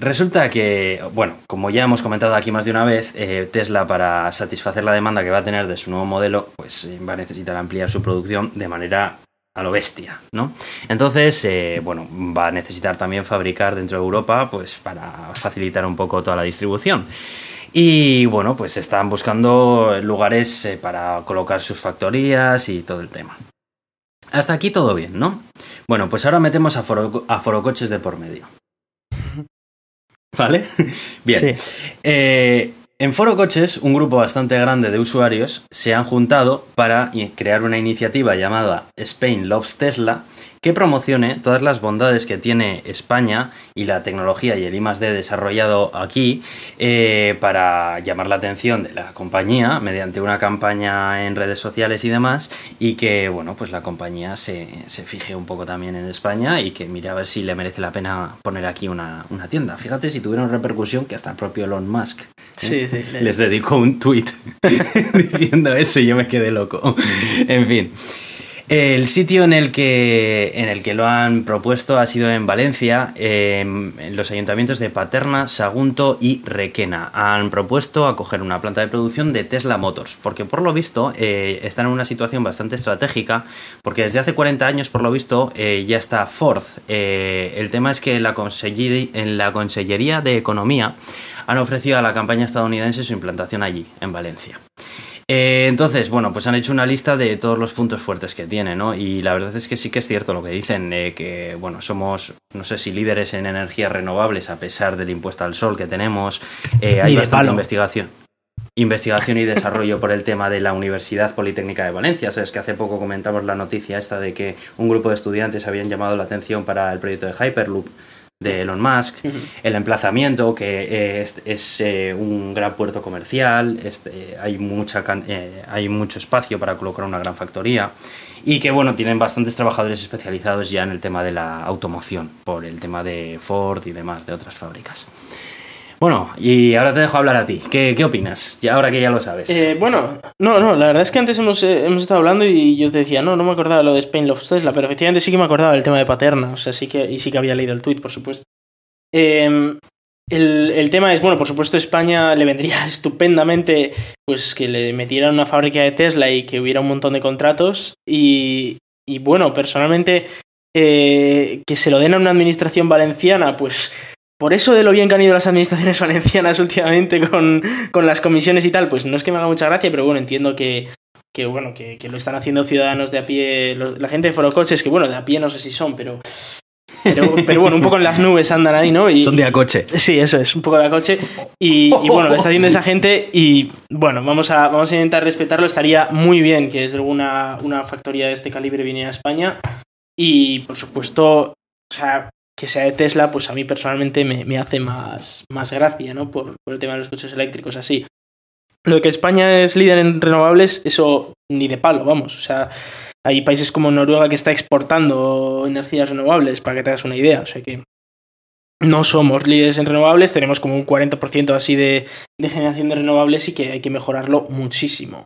Resulta que, bueno, como ya hemos comentado aquí más de una vez, eh, Tesla para satisfacer la demanda que va a tener de su nuevo modelo, pues eh, va a necesitar ampliar su producción de manera a lo bestia, ¿no? Entonces, eh, bueno, va a necesitar también fabricar dentro de Europa, pues para facilitar un poco toda la distribución. Y bueno, pues están buscando lugares para colocar sus factorías y todo el tema. Hasta aquí todo bien, ¿no? Bueno, pues ahora metemos a, foro, a forocoches de por medio. ¿Vale? [LAUGHS] Bien. Sí. Eh, en Foro Coches, un grupo bastante grande de usuarios se han juntado para crear una iniciativa llamada Spain Loves Tesla que promocione todas las bondades que tiene España y la tecnología y el I+D desarrollado aquí eh, para llamar la atención de la compañía mediante una campaña en redes sociales y demás y que bueno pues la compañía se, se fije un poco también en España y que mire a ver si le merece la pena poner aquí una, una tienda. Fíjate si tuvieron repercusión que hasta el propio Elon Musk ¿eh? sí, sí, les dedicó un tweet [LAUGHS] diciendo eso y yo me quedé loco. en fin. El sitio en el que, en el que lo han propuesto ha sido en Valencia, eh, en los ayuntamientos de Paterna, Sagunto y Requena. Han propuesto acoger una planta de producción de Tesla Motors, porque por lo visto eh, están en una situación bastante estratégica, porque desde hace 40 años, por lo visto, eh, ya está Ford. el tema es que en la Consellería de Economía han ofrecido a la campaña estadounidense su implantación allí, en Valencia. Eh, entonces, bueno, pues han hecho una lista de todos los puntos fuertes que tiene, ¿no? Y la verdad es que sí que es cierto lo que dicen, eh, que, bueno, somos, no sé si líderes en energías renovables a pesar del impuesto al sol que tenemos. Eh, hay bastante palo. investigación. Investigación y desarrollo por el tema de la Universidad Politécnica de Valencia. Sabes que hace poco comentamos la noticia esta de que un grupo de estudiantes habían llamado la atención para el proyecto de Hyperloop de Elon Musk, el emplazamiento, que es, es eh, un gran puerto comercial, este, hay, mucha, eh, hay mucho espacio para colocar una gran factoría y que bueno, tienen bastantes trabajadores especializados ya en el tema de la automoción, por el tema de Ford y demás, de otras fábricas. Bueno, y ahora te dejo hablar a ti. ¿Qué, qué opinas? Ahora que ya lo sabes. Eh, bueno, no, no, la verdad es que antes hemos, eh, hemos estado hablando y yo te decía, no, no me acordaba lo de Spain Loves Tesla, pero efectivamente sí que me acordaba del tema de Paterna, o sea, sí que, y sí que había leído el tweet, por supuesto. Eh, el, el, tema es, bueno, por supuesto, España le vendría [LAUGHS] estupendamente pues que le metieran una fábrica de Tesla y que hubiera un montón de contratos. Y, y bueno, personalmente, eh, que se lo den a una administración valenciana, pues por eso de lo bien que han ido las administraciones [LAUGHS] valencianas últimamente con, con las comisiones y tal, pues no es que me haga mucha gracia, pero bueno, entiendo que, que bueno, que, que, lo están haciendo ciudadanos de a pie, los, la gente de Forocoches, que bueno, de a pie no sé si son, pero, pero, [LAUGHS] pero, bueno, un poco en las nubes andan ahí, ¿no? Y, son de a coche. Sí, eso es, un poco de a coche. Y, y bueno, lo está haciendo esa gente y bueno, vamos a, vamos a intentar respetarlo. Estaría muy bien que desde alguna una factoría de este calibre viniera a España. Y por supuesto, o sea, que sea de Tesla, pues a mí personalmente me, me hace más, más gracia, ¿no? Por, el tema de los coches eléctricos así. Lo de que España es líder en renovables, eso ni de palo, vamos. O sea, hay países como Noruega que está exportando energías renovables, para que te hagas una idea. O sea que no somos líderes en renovables, tenemos como un 40% así de generación de renovables y que hay que mejorarlo muchísimo.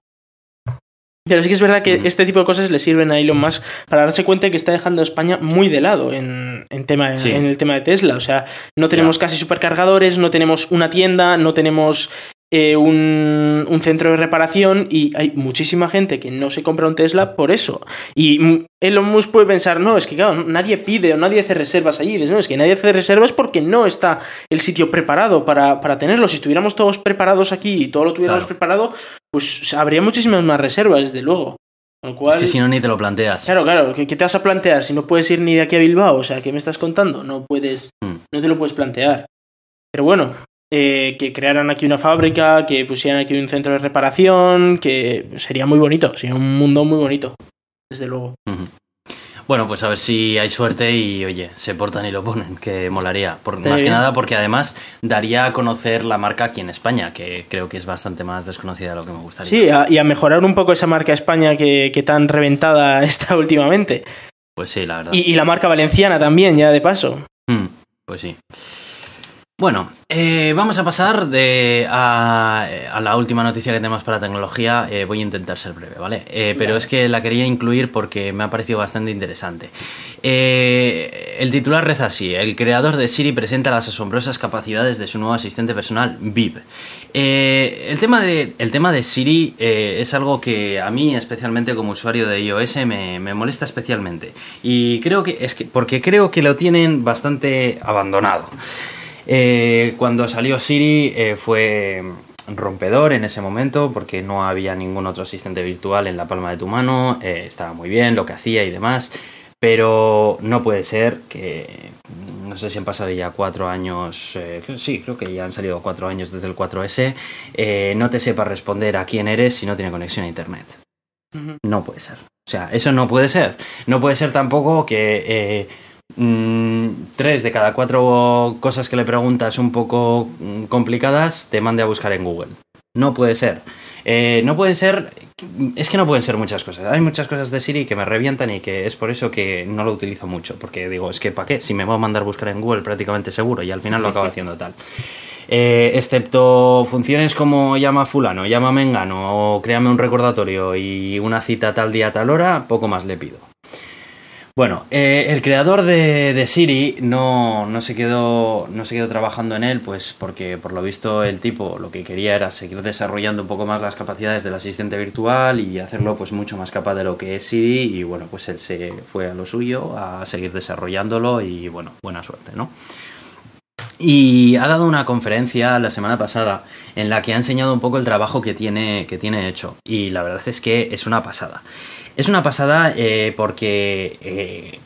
Pero sí que es verdad que este tipo de cosas le sirven a Elon Musk para darse cuenta de que está dejando a España muy de lado en, en tema, Sí. en el tema de Tesla. O sea, no tenemos casi supercargadores, no tenemos una tienda, no tenemos eh, un, un centro de reparación y hay muchísima gente que no se compra un Tesla por eso. Y mm, Elon Musk puede pensar, no, es que claro, nadie pide o nadie hace reservas allí. No, es que nadie hace reservas porque no está el sitio preparado para, para tenerlo. Si estuviéramos todos preparados aquí y todo lo tuviéramos Claro. preparado, pues habría muchísimas más reservas, desde luego. Con lo cual, Es que si no ni te lo planteas. Claro, claro, ¿qué, qué te vas a plantear si no puedes ir ni de aquí a Bilbao? O sea, ¿qué me estás contando? No puedes, Mm. no te lo puedes plantear. Pero bueno, eh, que crearan aquí una fábrica, que pusieran aquí un centro de reparación, que sería muy bonito, sería un mundo muy bonito, desde luego. Bueno, pues a ver si hay suerte y, oye, se portan y lo ponen, que molaría. Por, más que nada porque además daría a conocer la marca aquí en España, que creo que es bastante más desconocida de lo que me gustaría. Sí, a- y a mejorar un poco esa marca España que, que tan reventada [LAUGHS] está últimamente. Pues sí, la verdad. Y, y la marca valenciana también, ya de paso. Mm, pues sí. Bueno, eh, vamos a pasar de a, a la última noticia que tenemos para tecnología. Eh, voy a intentar ser breve, ¿vale? Eh, pero es que la quería incluir porque me ha parecido bastante interesante. El titular reza así: El creador de Siri presenta las asombrosas capacidades de su nuevo asistente personal, Viv. El, tema de, el tema de Siri es algo que a mí, especialmente como usuario de iOS, me, me molesta especialmente. Y creo que es que, porque creo que lo tienen bastante abandonado. Eh, cuando salió Siri eh, fue rompedor en ese momento porque no había ningún otro asistente virtual en la palma de tu mano, eh, estaba muy bien lo que hacía y demás, pero no puede ser que, no sé si han pasado ya cuatro años, eh, sí, creo que ya han salido cuatro años desde el 4S, eh, no te sepa responder a quién eres si no tiene conexión a Internet. No puede ser. O sea, eso no puede ser. No puede ser tampoco que eh, mm, tres de cada cuatro cosas que le preguntas un poco mm, complicadas te mande a buscar en Google. No puede ser. Eh, no puede ser. Es que no pueden ser muchas cosas. Hay muchas cosas de Siri que me revientan y que es por eso que no lo utilizo mucho. Porque digo, es que ¿para qué? Si me voy a mandar a buscar en Google prácticamente seguro y al final lo acabo [LAUGHS] haciendo tal. Eh, excepto funciones como llama fulano, llama mengano o créame un recordatorio y una cita tal día tal hora, poco más le pido. Bueno, eh, el creador de, Siri no, no, se quedó, no se quedó trabajando en él, pues porque por lo visto el tipo lo que quería era seguir desarrollando un poco más las capacidades del asistente virtual y hacerlo pues mucho más capaz de lo que es Siri y bueno, pues él se fue a lo suyo a seguir desarrollándolo y bueno, buena suerte, ¿no? Y ha dado una conferencia la semana pasada en la que ha enseñado un poco el trabajo que tiene, que tiene hecho. Y la verdad es que es una pasada. Es una pasada eh, porque, eh,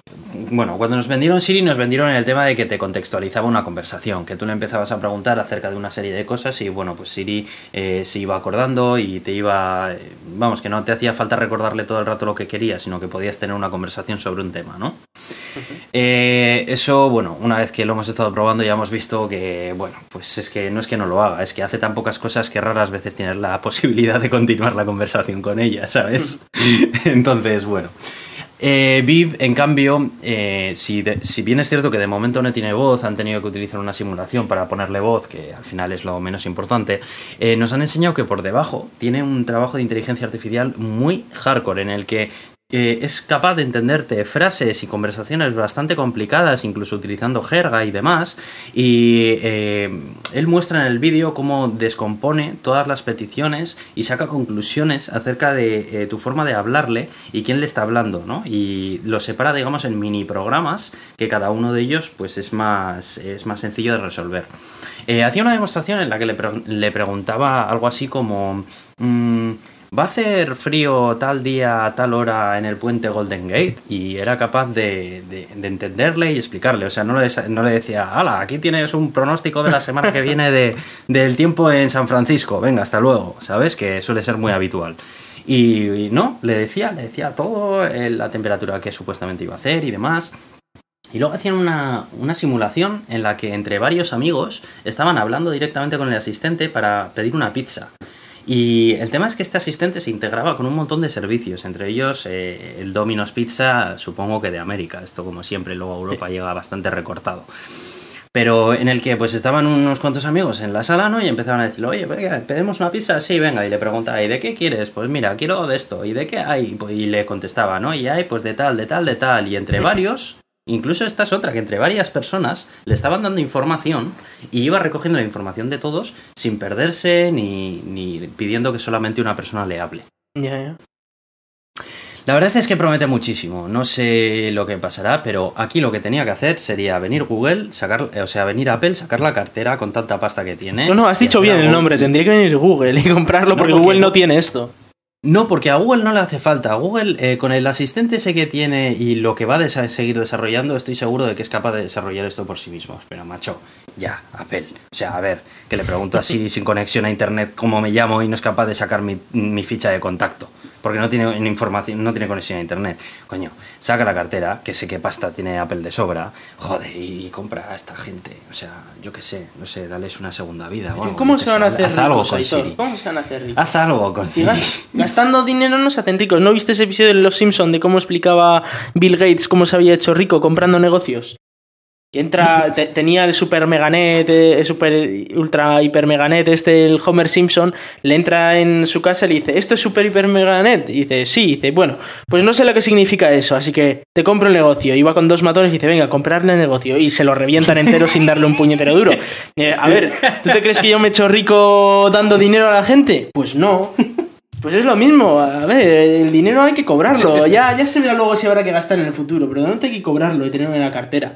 bueno, cuando nos vendieron Siri nos vendieron el tema de que te contextualizaba una conversación, que tú le empezabas a preguntar acerca de una serie de cosas y, bueno, pues Siri eh, se iba acordando y te iba, vamos, que no te hacía falta recordarle todo el rato lo que querías, sino que podías tener una conversación sobre un tema, ¿no? Eh, eso, bueno, una vez que lo hemos estado probando ya hemos visto que, bueno, pues es que no es que no lo haga, es que hace tan pocas cosas que raras veces tienes la [LAUGHS] posibilidad de continuar la conversación con ella, ¿sabes? [LAUGHS] Entonces, bueno. Eh, Viv, en cambio, eh, si, de- si bien es cierto que de momento no tiene voz, han tenido que utilizar una simulación para ponerle voz, que al final es lo menos importante, eh, nos han enseñado que por debajo tiene un trabajo de inteligencia artificial muy hardcore en el que es capaz de entenderte frases y conversaciones bastante complicadas, incluso utilizando jerga y demás. Y eh, él muestra en el vídeo cómo descompone todas las peticiones y saca conclusiones acerca de eh, tu forma de hablarle y quién le está hablando, ¿no? Y lo separa, digamos, en mini programas que cada uno de ellos, pues, es más, es más sencillo de resolver. Eh, hacía una demostración en la que le preguntaba algo así como. mm, ¿Va a hacer frío tal día a tal hora en el puente Golden Gate? Y era capaz de, de- de entenderle y explicarle. O sea, no le, decía, hala, aquí tienes un pronóstico de la semana que viene de, del tiempo en San Francisco. Venga, hasta luego. ¿Sabes? Que suele ser muy habitual. Y, y no, le decía, le decía todo, eh, la temperatura que supuestamente iba a hacer y demás. Y luego hacían una, una simulación en la que entre varios amigos estaban hablando directamente con el asistente para pedir una pizza. Y el tema es que este asistente se integraba con un montón de servicios, entre ellos eh, el Domino's Pizza, supongo que de América, esto como siempre, luego a Europa llega bastante recortado. pero en el que pues estaban unos cuantos amigos en la sala, ¿no? Y empezaban a decir, oye, venga, pedimos una pizza, sí, venga, y le preguntaba, ¿y de qué quieres? Pues mira, quiero de esto, ¿y de qué hay? Pues, y le contestaba, ¿no? Y hay, pues de tal, de tal, de tal, y entre varios, incluso esta es otra, que entre varias personas le estaban dando información y iba recogiendo la información de todos sin perderse ni, ni pidiendo que solamente una persona le hable. Ya, ya. La verdad es que promete muchísimo. No sé lo que pasará, pero aquí lo que tenía que hacer sería venir Google, sacar, o sea, venir Apple, sacar la cartera con tanta pasta que tiene. No, no, has dicho bien el nombre. Tendría que venir Google y comprarlo No, porque porque Google no tiene esto. No, porque a Google no le hace falta. Google, eh, con el asistente ese que tiene y lo que va a desa- seguir desarrollando, estoy seguro de que es capaz de desarrollar esto por sí mismo. Pero, macho, ya, Apple. O sea, a ver, que le pregunto así [LAUGHS] sin conexión a internet cómo me llamo y no es capaz de sacar mi, mi ficha de contacto. Porque no tiene información, no tiene conexión a internet. Coño, saca la cartera, que sé qué pasta tiene Apple de sobra, joder, y, compra a esta gente. O sea, yo qué sé, no sé, dales una segunda vida. ¿Cómo se qué van a sé, hacer haz algo ricos, con? Siri. ¿Cómo se van a hacer ricos? Haz algo con Si Siri. [LAUGHS] gastando dinero no se hacen ricos. ¿No viste ese episodio de Los Simpson de cómo explicaba Bill Gates cómo se había hecho rico comprando negocios? Que entra, te- tenía el super meganet, eh, el super ultra hiper meganet, este, el Homer Simpson, le entra en su casa y le dice, ¿esto es super hiper meganet? Y dice, sí, y dice, bueno, pues no sé lo que significa eso, así que te compro el negocio. Y va con dos matones y dice, venga, comprarle el negocio. Y se lo revientan entero sin darle un puñetero duro. [LAUGHS] Eh, a ver, ¿tú te crees que yo me he hecho rico dando dinero a la gente? Pues no. Pues es lo mismo, a ver, el dinero hay que cobrarlo. Ya, ya se verá luego si habrá que gastar en el futuro, pero no hay que cobrarlo y tenerlo en la cartera.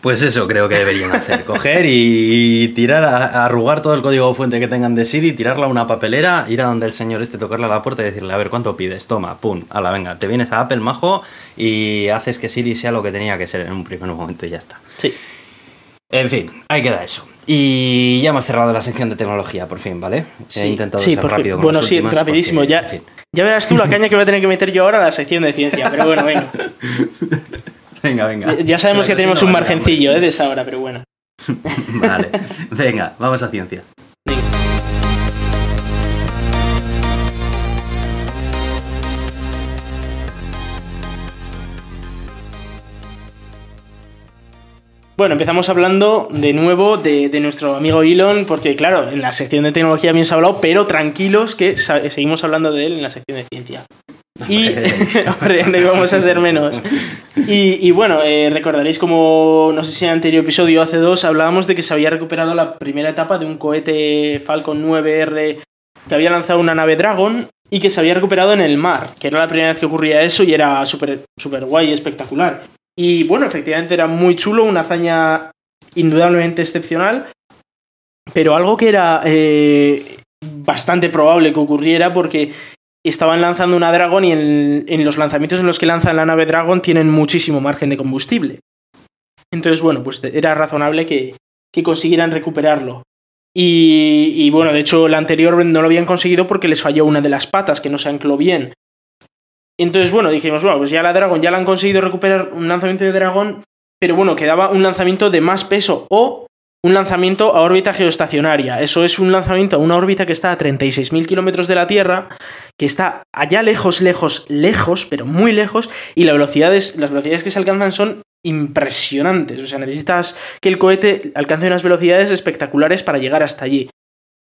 Pues eso creo que deberían hacer. Coger y tirar, a, arrugar todo el código fuente que tengan de Siri, tirarla a una papelera, ir a donde el señor este, tocarle a la puerta y decirle, a ver, ¿cuánto pides? Toma, pum, a la venga, te vienes a Apple, majo, y haces que Siri sea lo que tenía que ser en un primer momento y ya está. Sí. En fin, ahí queda eso. Y ya hemos cerrado la sección de tecnología, por fin, ¿vale? He intentado sí, ser rápido con Bueno, sí, rapidísimo. porque, Ya, en fin. ya verás tú la caña que voy a tener que meter yo ahora a la sección de ciencia, pero bueno, venga. [LAUGHS] [LAUGHS] Venga, venga. Ya sabemos que tenemos un margencillo ¿eh? de esa hora, pero bueno. [LAUGHS] Vale, venga, vamos a ciencia. Bueno, empezamos hablando de nuevo de, de nuestro amigo Elon, porque claro, en la sección de tecnología bien se ha hablado, pero tranquilos que seguimos hablando de él en la sección de ciencia. [LAUGHS] Y a ser menos. Y, bueno, eh, recordaréis como, no sé si en el anterior episodio, hace dos, hablábamos de que se había recuperado la primera etapa de un cohete Falcon 9R que había lanzado una nave Dragon y que se había recuperado en el mar, que era la primera vez que ocurría eso y era súper súper guay, espectacular. Y bueno, efectivamente era muy chulo, una hazaña indudablemente excepcional, pero algo que era eh, bastante probable que ocurriera porque estaban lanzando una Dragon y en, los lanzamientos en los que lanzan la nave Dragon tienen muchísimo margen de combustible. Entonces, bueno, pues era razonable que, que consiguieran recuperarlo. Y, y, bueno, de hecho, la anterior no lo habían conseguido porque les falló una de las patas, que no se ancló bien. Entonces, bueno, dijimos, bueno, pues ya la Dragon ya la han conseguido recuperar un lanzamiento de Dragon, pero bueno, quedaba un lanzamiento de más peso o un lanzamiento a órbita geoestacionaria. Eso es un lanzamiento a una órbita que está a 36.000 kilómetros de la Tierra, que está allá lejos, lejos, lejos, pero muy lejos, y las velocidades, las velocidades que se alcanzan son impresionantes. O sea, necesitas que el cohete alcance unas velocidades espectaculares para llegar hasta allí.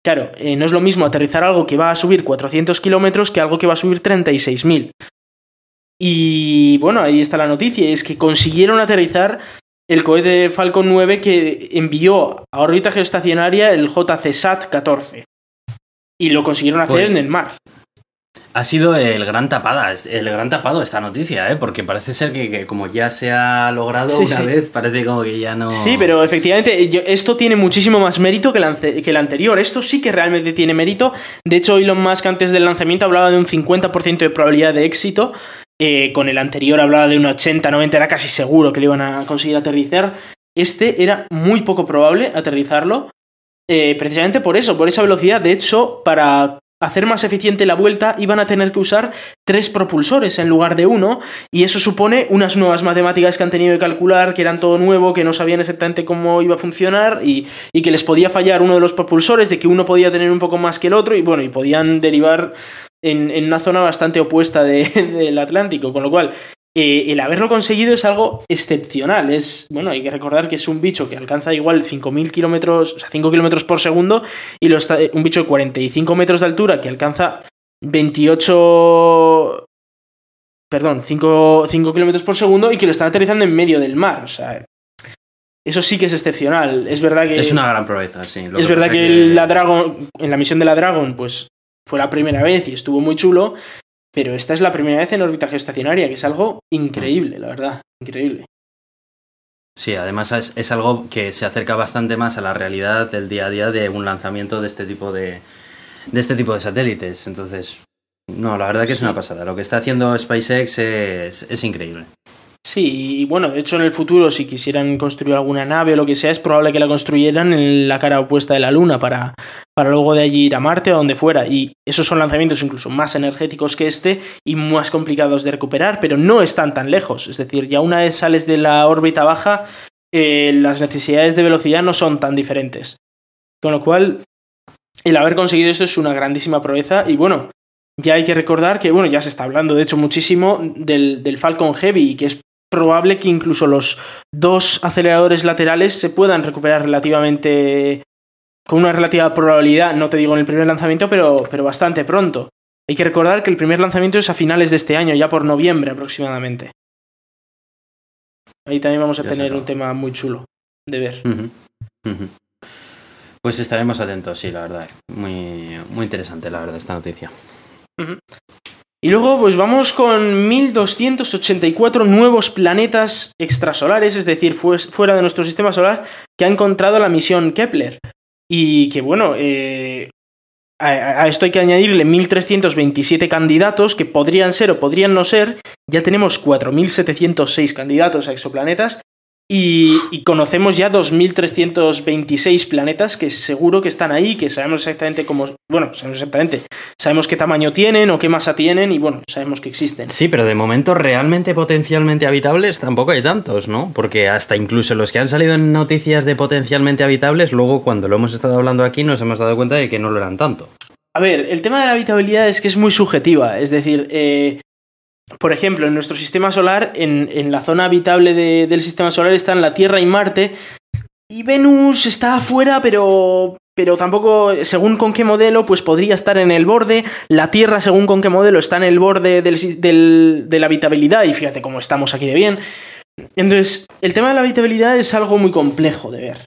Claro, eh, no es lo mismo aterrizar algo que va a subir 400 kilómetros que algo que va a subir 36.000. Y bueno, ahí está la noticia, es que consiguieron aterrizar el cohete Falcon 9 que envió a órbita geoestacionaria el JCSAT-14. Y lo consiguieron hacer en el mar. Ha sido el gran tapada, el gran tapado esta noticia, ¿eh? porque parece ser que, que como ya se ha logrado Sí, una sí. vez, parece como que ya no. Sí, pero efectivamente yo- esto tiene muchísimo más mérito que el, ance- que el anterior. Esto sí que realmente tiene mérito. De hecho, Elon Musk antes del lanzamiento hablaba de un 50% de probabilidad de éxito. Eh, con el anterior hablaba de un 80-90, era casi seguro que le iban a conseguir aterrizar. Este era muy poco probable aterrizarlo. eh, precisamente por eso, por esa velocidad. De hecho, para hacer más eficiente la vuelta, iban a tener que usar tres propulsores en lugar de uno. Y eso supone unas nuevas matemáticas que han tenido que calcular, que eran todo nuevo, que no sabían exactamente cómo iba a funcionar y, y que les podía fallar uno de los propulsores, de que uno podía tener un poco más que el otro y bueno, y podían derivar en, en una zona bastante opuesta de- [LAUGHS] del Atlántico. Con lo cual, eh, el haberlo conseguido es algo excepcional. Es, bueno, hay que recordar que es un bicho que alcanza igual 5.000 kilómetros, o sea, 5 kilómetros por segundo, y lo está, un bicho de 45 metros de altura que alcanza 28. Perdón, 5, 5 kilómetros por segundo y que lo están aterrizando en medio del mar. O sea, eso sí que es excepcional. Es verdad que. Es una gran proeza, sí. es verdad que, La Dragon, en la misión de la Dragon, pues fue la primera vez y estuvo muy chulo. Pero esta es la primera vez en órbita geoestacionaria, que es algo increíble, la verdad. Increíble. Sí, además es, algo que se acerca bastante más a la realidad del día a día de un lanzamiento de este tipo de, de este tipo de satélites. Entonces, no, la verdad que es una pasada. Lo que está haciendo SpaceX es, es increíble. Sí, y bueno, de hecho en el futuro si quisieran construir alguna nave o lo que sea, es probable que la construyeran en la cara opuesta de la Luna para, para luego de allí ir a Marte o donde fuera. Y esos son lanzamientos incluso más energéticos que este y más complicados de recuperar, pero no están tan lejos. Es decir, ya una vez sales de la órbita baja, eh, las necesidades de velocidad no son tan diferentes. Con lo cual, el haber conseguido esto es una grandísima proeza y bueno, ya hay que recordar que, bueno, ya se está hablando de hecho muchísimo del, del Falcon Heavy, que es probable que incluso los dos aceleradores laterales se puedan recuperar relativamente con una relativa probabilidad, no te digo en el primer lanzamiento, pero, pero bastante pronto. Hay que recordar que el primer lanzamiento es a finales de este año, ya por noviembre aproximadamente. Ahí también vamos a tener un tema muy chulo de ver. Pues estaremos atentos, sí, la verdad. Muy, muy interesante, la verdad, esta noticia. Y luego pues vamos con 1284 nuevos planetas extrasolares, es decir, fuera de nuestro sistema solar, que ha encontrado la misión Kepler. Y que bueno, eh, a, esto hay que añadirle 1327 candidatos que podrían ser o podrían no ser. Ya tenemos 4706 candidatos a exoplanetas y, conocemos ya 2.326 planetas que seguro que están ahí, que sabemos exactamente cómo... Bueno, sabemos exactamente. Sabemos qué tamaño tienen o qué masa tienen y bueno, sabemos que existen. Sí, pero de momento realmente potencialmente habitables tampoco hay tantos, ¿no? Porque hasta incluso los que han salido en noticias de potencialmente habitables, luego cuando lo hemos estado hablando aquí nos hemos dado cuenta de que no lo eran tanto. A ver, el tema de la habitabilidad es que es muy subjetiva. Es decir, eh, por ejemplo, en nuestro sistema solar, en, la zona habitable del sistema solar están la Tierra y Marte. Y Venus está afuera, pero. Pero tampoco, según con qué modelo, pues podría estar en el borde. La Tierra, según con qué modelo, está en el borde de la habitabilidad. Y fíjate cómo estamos aquí de bien. Entonces, el tema de la habitabilidad es algo muy complejo de ver.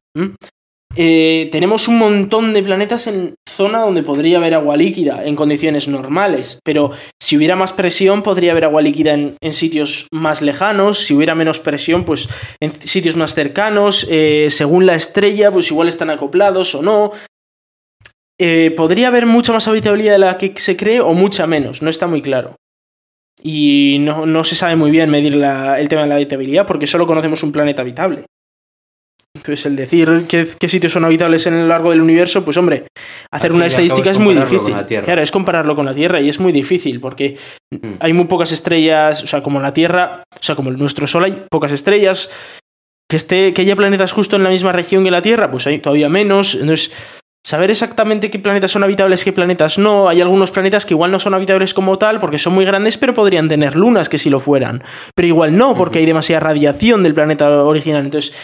Eh, tenemos un montón de planetas en zona donde podría haber agua líquida en condiciones normales, pero si hubiera más presión podría haber agua líquida en, sitios más lejanos, si hubiera menos presión pues en sitios más cercanos, eh, según la estrella pues igual están acoplados o no. Eh, podría haber mucha más habitabilidad de la que se cree o mucha menos, no está muy claro. Y no, se sabe muy bien medir el tema de la habitabilidad porque solo conocemos un planeta habitable. Pues el decir qué, sitios son habitables en el largo del universo, pues hombre, hacer una estadística es muy difícil. Claro, es compararlo con la Tierra y es muy difícil porque mm. hay muy pocas estrellas, o sea, como la Tierra, o sea, como nuestro Sol hay pocas estrellas, que, esté, que haya planetas justo en la misma región que la Tierra, pues hay todavía menos. Entonces, saber exactamente qué planetas son habitables, qué planetas no. Hay algunos planetas que igual no son habitables como tal porque son muy grandes, pero podrían tener lunas que si lo fueran. Pero igual no, porque hay demasiada radiación del planeta original. Entonces,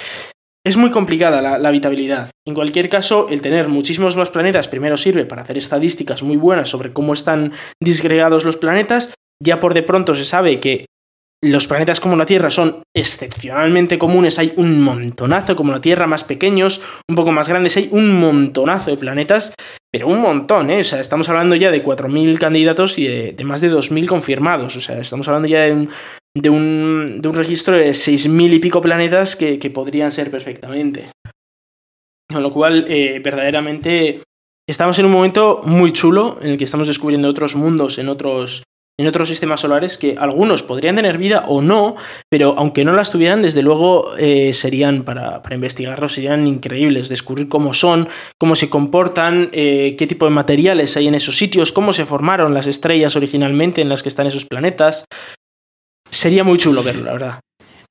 es muy complicada la, habitabilidad. En cualquier caso, el tener muchísimos más planetas primero sirve para hacer estadísticas muy buenas sobre cómo están disgregados los planetas. Ya por de pronto se sabe que los planetas como la Tierra son excepcionalmente comunes, hay un montonazo, como la Tierra, más pequeños, un poco más grandes, hay un montonazo de planetas, pero un montón, ¿eh? O sea, estamos hablando ya de 4.000 candidatos y de, más de 2.000 confirmados, o sea, estamos hablando ya de un, de un, de un registro de 6.000 y pico planetas que, podrían ser perfectamente. Con lo cual, eh, verdaderamente, estamos en un momento muy chulo en el que estamos descubriendo otros mundos en otros en otros sistemas solares que algunos podrían tener vida o no, pero aunque no las tuvieran, desde luego eh, serían, para, para, investigarlos, serían increíbles, descubrir cómo son, cómo se comportan, eh, qué tipo de materiales hay en esos sitios, cómo se formaron las estrellas originalmente en las que están esos planetas. Sería muy chulo verlo, la verdad.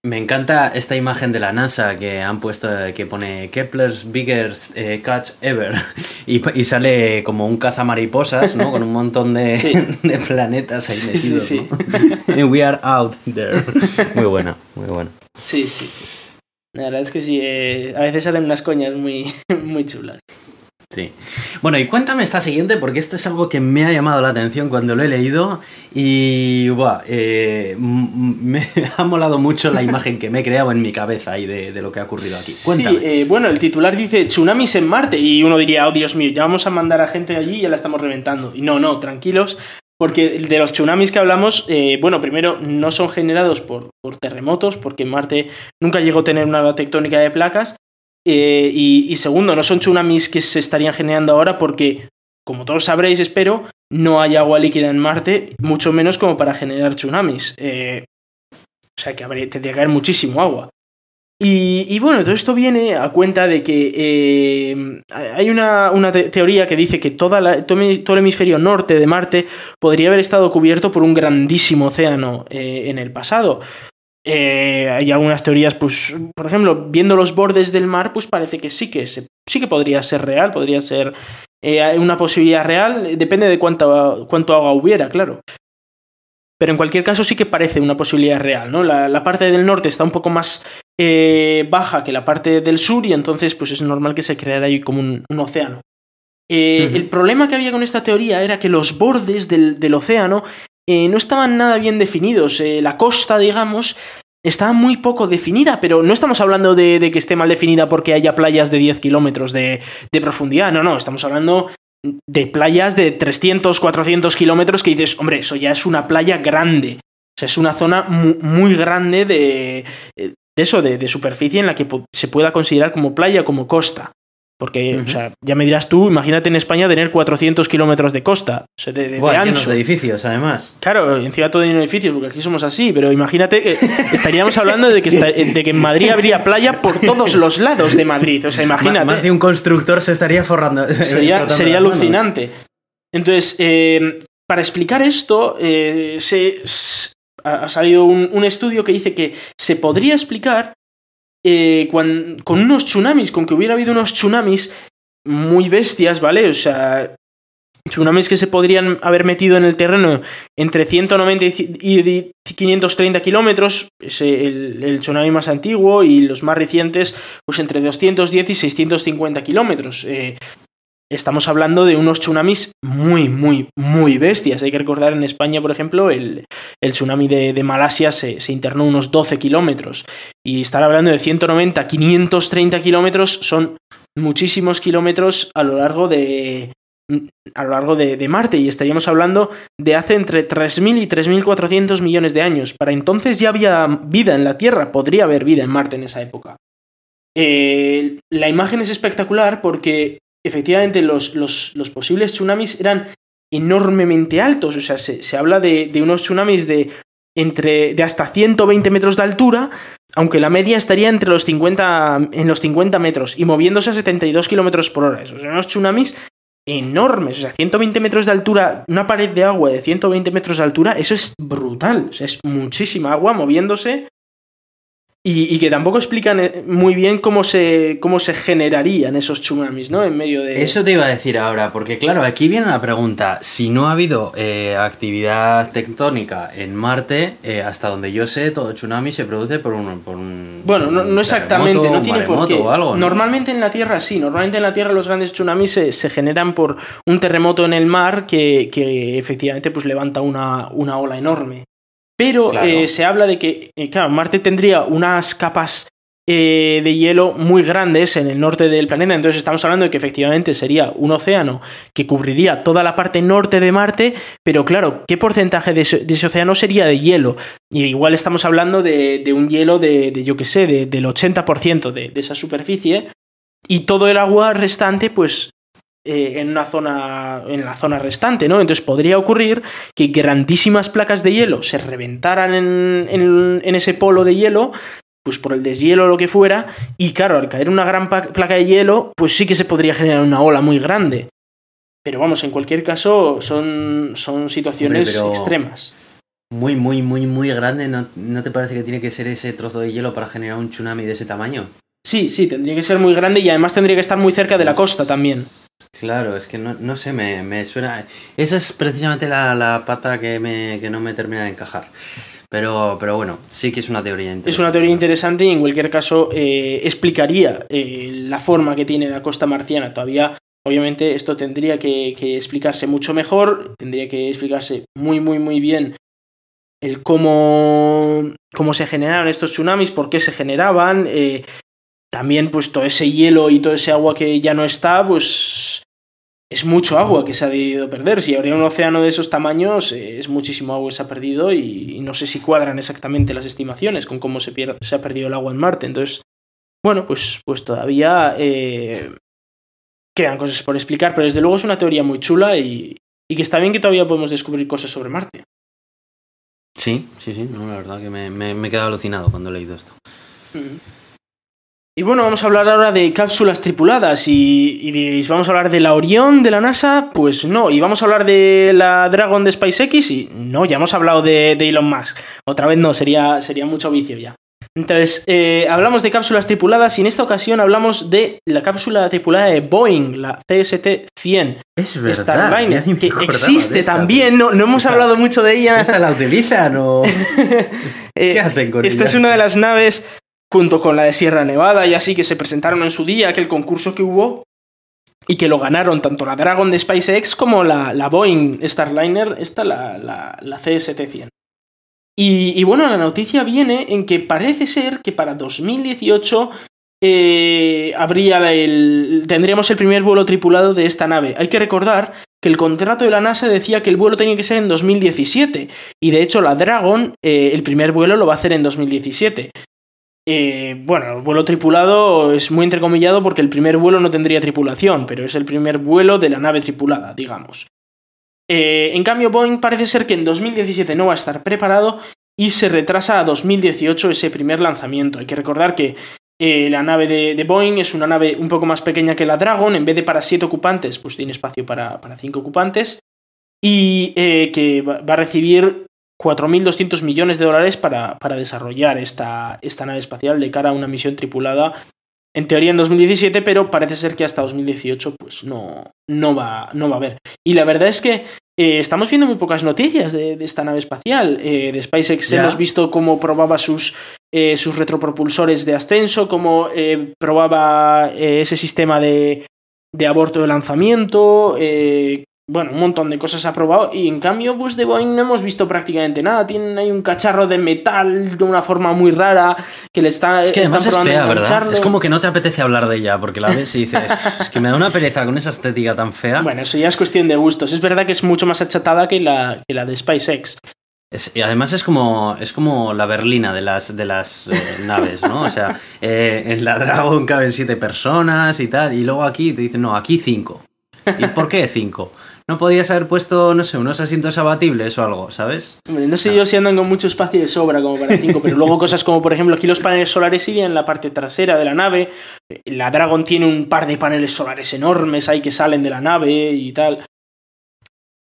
Me encanta esta imagen de la NASA que han puesto que pone Kepler's biggest eh, catch ever [LAUGHS] y, y, sale como un cazamariposas, ¿no? Con un montón de, Sí. [LAUGHS] de planetas ahí metidos, sí. ¿no? [LAUGHS] We are out there. Muy buena, muy buena. Sí, sí, sí. La verdad es que sí, eh, a veces salen unas coñas muy, muy chulas. Sí. Bueno, y cuéntame esta siguiente, porque esto es algo que me ha llamado la atención cuando lo he leído y buah, eh, me [LAUGHS] ha molado mucho la imagen que me he creado en mi cabeza y de, de lo que ha ocurrido aquí. Cuéntame. Sí, eh, bueno, el titular dice tsunamis en Marte y uno diría, oh Dios mío, ya vamos a mandar a gente allí y ya la estamos reventando. Y no, no, tranquilos, porque de los tsunamis que hablamos, eh, bueno, primero no son generados por, por terremotos, porque Marte nunca llegó a tener una tectónica de placas. Eh, y, segundo, no son tsunamis que se estarían generando ahora porque, como todos sabréis, espero, no hay agua líquida en Marte, mucho menos como para generar tsunamis. Eh, o sea que tendría que haber muchísimo agua. Y, bueno, todo esto viene a cuenta de que eh, hay una, una te- teoría que dice que toda la- todo, el- hemisferio norte de Marte podría haber estado cubierto por un grandísimo océano en el pasado. Eh, hay algunas teorías, pues, por ejemplo, viendo los bordes del mar, pues parece que sí que, se- sí que podría ser real, podría ser eh, una posibilidad real, depende de cuánto, cuánto agua hubiera, claro. Pero en cualquier caso sí que parece una posibilidad real, ¿no? La, la parte del norte está un poco más eh, baja que la parte del sur y entonces pues es normal que se creara ahí como un, un océano. Eh. El problema que había con esta teoría era que los bordes del, del océano eh, no estaban nada bien definidos. Eh, la costa, digamos, estaba muy poco definida, pero no estamos hablando de, que esté mal definida porque haya playas de 10 kilómetros de, profundidad, no, no, estamos hablando de playas de 300, 400 kilómetros que dices, hombre, eso ya es una playa grande. O sea, es una zona mu- muy grande de, de eso, de, superficie en la que se pueda considerar como playa, como costa. Porque, o sea, ya me dirás tú, imagínate en España tener 400 kilómetros de costa, o sea, de, de- de Buah, ancho. de edificios, además. Claro, encima todo en edificios, porque aquí somos así, pero imagínate que estaríamos hablando de que, esta- de que en Madrid habría playa por todos los lados de Madrid. O sea, Ma- imagínate. Más de un constructor se estaría forrando. sería, frotando sería alucinante. Entonces, eh, para explicar esto, eh, se, ha ha salido un, un estudio que dice que se podría explicar eh, con unos tsunamis, con que hubiera habido unos tsunamis muy bestias, ¿vale? O sea, tsunamis que se podrían haber metido en el terreno entre 190 y ci- y 530 kilómetros, es el, el tsunami más antiguo, y los más recientes, pues entre 210 y 650 kilómetros. Eh, estamos hablando de unos tsunamis muy, muy, muy bestias. Hay que recordar en España, por ejemplo, el, el tsunami de, Malasia se, se internó unos 12 kilómetros. Y estar hablando de 190, 530 kilómetros son muchísimos kilómetros a lo largo de a lo largo de, de Marte y estaríamos hablando de hace entre 3.000 y 3.400 millones de años. Para entonces ya había vida en la Tierra, podría haber vida en Marte en esa época. Eh, la imagen es espectacular porque efectivamente los, los, posibles tsunamis eran enormemente altos, o sea, se, se habla de, de unos tsunamis de, entre, de hasta 120 metros de altura, aunque la media estaría entre los 50, en los 50 metros y moviéndose a 72 kilómetros por hora. Esos eran unos tsunamis enormes, o sea, 120 metros de altura, una pared de agua de 120 metros de altura, eso es brutal, o sea, es muchísima agua moviéndose y, y que tampoco explican eh, muy bien cómo se, cómo se generarían esos tsunamis, ¿no? En medio de... Eso te iba a decir ahora, porque claro, aquí viene la pregunta, si no ha habido eh, actividad tectónica en Marte, eh, hasta donde yo sé, todo tsunami se produce por un... Por un Bueno, no, un no exactamente, no tiene por qué. algo, ¿no? Normalmente en la Tierra sí, normalmente en la Tierra los grandes tsunamis se, se generan por un terremoto en el mar que, que efectivamente pues levanta una, una ola enorme. Pero Claro. eh, se habla de que, eh, claro, Marte tendría unas capas eh, de hielo muy grandes en el norte del planeta, entonces estamos hablando de que efectivamente sería un océano que cubriría toda la parte norte de Marte, pero claro, ¿qué porcentaje de ese, de ese océano sería de hielo? Y igual estamos hablando de, de un hielo de, de, yo qué sé, de- del 80% de, de esa superficie, y todo el agua restante, pues eh, en una zona en la zona restante, ¿no? Entonces podría ocurrir que grandísimas placas de hielo se reventaran en, en- en ese polo de hielo, pues por el deshielo o lo que fuera, y claro, al caer una gran placa de hielo, pues sí que se podría generar una ola muy grande. Pero vamos, en cualquier caso, son, son situaciones Hombre, extremas. muy, muy, muy, muy grande, ¿no, ¿no te parece que tiene que ser ese trozo de hielo para generar un tsunami de ese tamaño? Sí, sí, tendría que ser muy grande y además tendría que estar muy cerca de la costa también. Claro, es que no, no sé, me, me suena... Esa es precisamente la, la pata que, me, que no me termina de encajar. Pero, pero bueno, sí que es una teoría interesante. Es una teoría interesante y en cualquier caso eh, explicaría eh, la forma que tiene la costa marciana. Todavía, obviamente, esto tendría que, que, explicarse mucho mejor, tendría que explicarse muy, muy, muy bien el cómo, cómo se generaron estos tsunamis, por qué se generaban. Eh, también, pues todo ese hielo y todo ese agua que ya no está, pues es mucho agua que se ha debido perder. Si habría un océano de esos tamaños, eh, es muchísimo agua que se ha perdido y, y, no sé si cuadran exactamente las estimaciones con cómo se, pierde, se ha perdido el agua en Marte. Entonces, bueno, pues, pues todavía eh, quedan cosas por explicar, pero desde luego es una teoría muy chula y, y, que está bien que todavía podemos descubrir cosas sobre Marte. Sí, sí, sí, no, la verdad que me, me, me he quedado alucinado cuando he leído esto. Mm -hmm. Y bueno, vamos a hablar ahora de cápsulas tripuladas y, y, diréis, ¿vamos a hablar de la Orión de la NASA? Pues no, y vamos a hablar de la Dragon de SpaceX y no, ya hemos hablado de, de Elon Musk. Otra vez no, sería, sería mucho vicio ya. Entonces, eh, hablamos de cápsulas tripuladas y en esta ocasión hablamos de la cápsula tripulada de Boeing, la CST-100. Es verdad, Starliner, que existe esta, también, no, no, hemos hablado mucho de ella. ¿Esta la utilizan o...? [LAUGHS] ¿Qué hacen con Esta ella? es una de las naves junto con la de Sierra Nevada y así que se presentaron en su día, aquel concurso que hubo y que lo ganaron tanto la Dragon de SpaceX como la, la Boeing Starliner, esta la, la, la CST-100. Y, y, bueno, la noticia viene en que parece ser que para 2018 eh, habría el, tendríamos el primer vuelo tripulado de esta nave. Hay que recordar que el contrato de la NASA decía que el vuelo tenía que ser en 2017 y de hecho la Dragon eh, el primer vuelo lo va a hacer en 2017. Bueno, el vuelo tripulado es muy entrecomillado porque el primer vuelo no tendría tripulación, pero es el primer vuelo de la nave tripulada, digamos. Eh, en cambio, Boeing parece ser que en 2017 no va a estar preparado y se retrasa a 2018 ese primer lanzamiento. Hay que recordar que eh, la nave de, Boeing es una nave un poco más pequeña que la Dragon, en vez de para 7 ocupantes, pues tiene espacio para 5 ocupantes, y eh, que va a recibir 4.200 millones de dólares para, para desarrollar esta, esta, nave espacial de cara a una misión tripulada, en teoría en 2017, pero parece ser que hasta 2018 pues no, no, va, no va a haber. Y la verdad es que eh, estamos viendo muy pocas noticias de, de esta nave espacial. Eh, de SpaceX yeah. hemos visto cómo probaba sus, eh, sus retropropulsores de ascenso, cómo eh, probaba ese sistema de, de aborto de lanzamiento, bueno, un montón de cosas ha probado y en cambio pues de Boeing no hemos visto prácticamente nada. Tienen ahí un cacharro de metal de una forma muy rara que le está Es que además es fea, ¿verdad? Es como que no te apetece hablar de ella porque la ves y dices, es que me da una pereza con esa estética tan fea. Bueno, eso ya es cuestión de gustos. Es verdad que es mucho más achatada que la, que la de SpaceX. Es, y además es como, es como la berlina de las, de las eh, naves, ¿no? O sea, eh, en la Dragon caben siete personas y tal, y luego aquí te dicen, no, aquí cinco. ¿Y por qué cinco? No podías haber puesto, no sé, unos asientos abatibles o algo, ¿sabes? Hombre, no sé yo si andan con mucho espacio de sobra como para cinco, pero luego cosas como, por ejemplo, aquí los paneles solares siguen en la parte trasera de la nave. La Dragon tiene un par de paneles solares enormes ahí que salen de la nave y tal.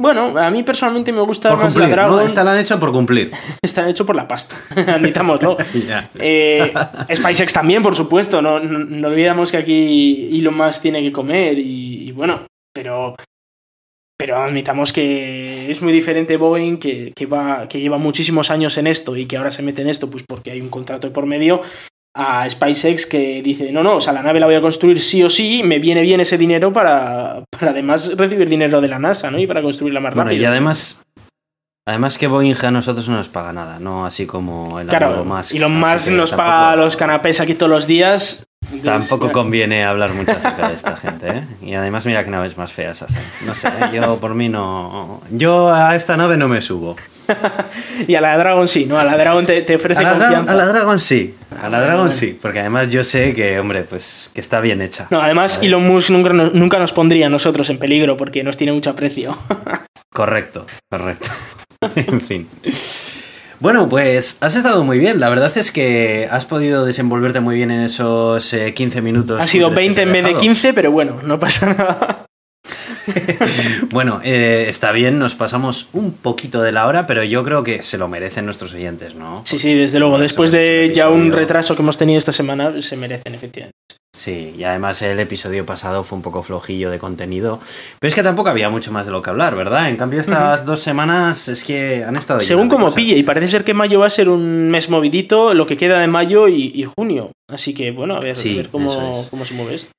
Bueno, a mí personalmente me gusta por más cumplir, la Dragon. ¿no? Esta la han hecho por cumplir. [LAUGHS] Han hecho por la pasta, [LAUGHS] admitámoslo. [LAUGHS] yeah. eh, SpaceX también, por supuesto. No, no, no, olvidamos que aquí Elon Musk tiene que comer y, y bueno, pero pero admitamos que es muy diferente Boeing, que, que, va, que lleva muchísimos años en esto y que ahora se mete en esto pues porque hay un contrato por medio, a SpaceX que dice, no, no, o sea, la nave la voy a construir sí o sí, me viene bien ese dinero para, para además recibir dinero de la NASA, ¿no? Y para construirla más bueno, rápido. Y además, además que Boeing a nosotros no nos paga nada, no así como el claro, más. Y lo más nos paga los canapés aquí todos los días. Tampoco conviene hablar mucho acerca de esta gente, ¿eh? Y además mira qué naves más feas hacen. No sé, ¿eh? yo por mí no... Yo a esta nave no me subo. [LAUGHS] y a la Dragon sí, ¿no? A la Dragon te, te ofrece a la confianza. A la Dragon sí, a la Dragon sí, porque además yo sé que, hombre, pues que está bien hecha. No, además ¿sabes? Elon Musk nunca, nunca nos pondría a nosotros en peligro porque nos tiene mucho aprecio. [LAUGHS] correcto, correcto. [LAUGHS] en fin. Bueno, pues has estado muy bien. La verdad es que has podido desenvolverte muy bien en esos eh, 15 minutos. Ha sido 20 en vez de 15, pero bueno, no pasa nada. [LAUGHS] bueno, eh, está bien, nos pasamos un poquito de la hora, pero yo creo que se lo merecen nuestros oyentes, ¿no? Sí, sí, desde luego. Después de ya un retraso que hemos tenido esta semana, se merecen, efectivamente. Sí, y además el episodio pasado fue un poco flojillo de contenido. Pero es que tampoco había mucho más de lo que hablar, ¿verdad? En cambio, estas dos semanas es que han estado. Según como pille, y parece ser que mayo va a ser un mes movidito, lo que queda de mayo y, junio. Así que, bueno, a ver, a ver cómo, cómo se mueve esto.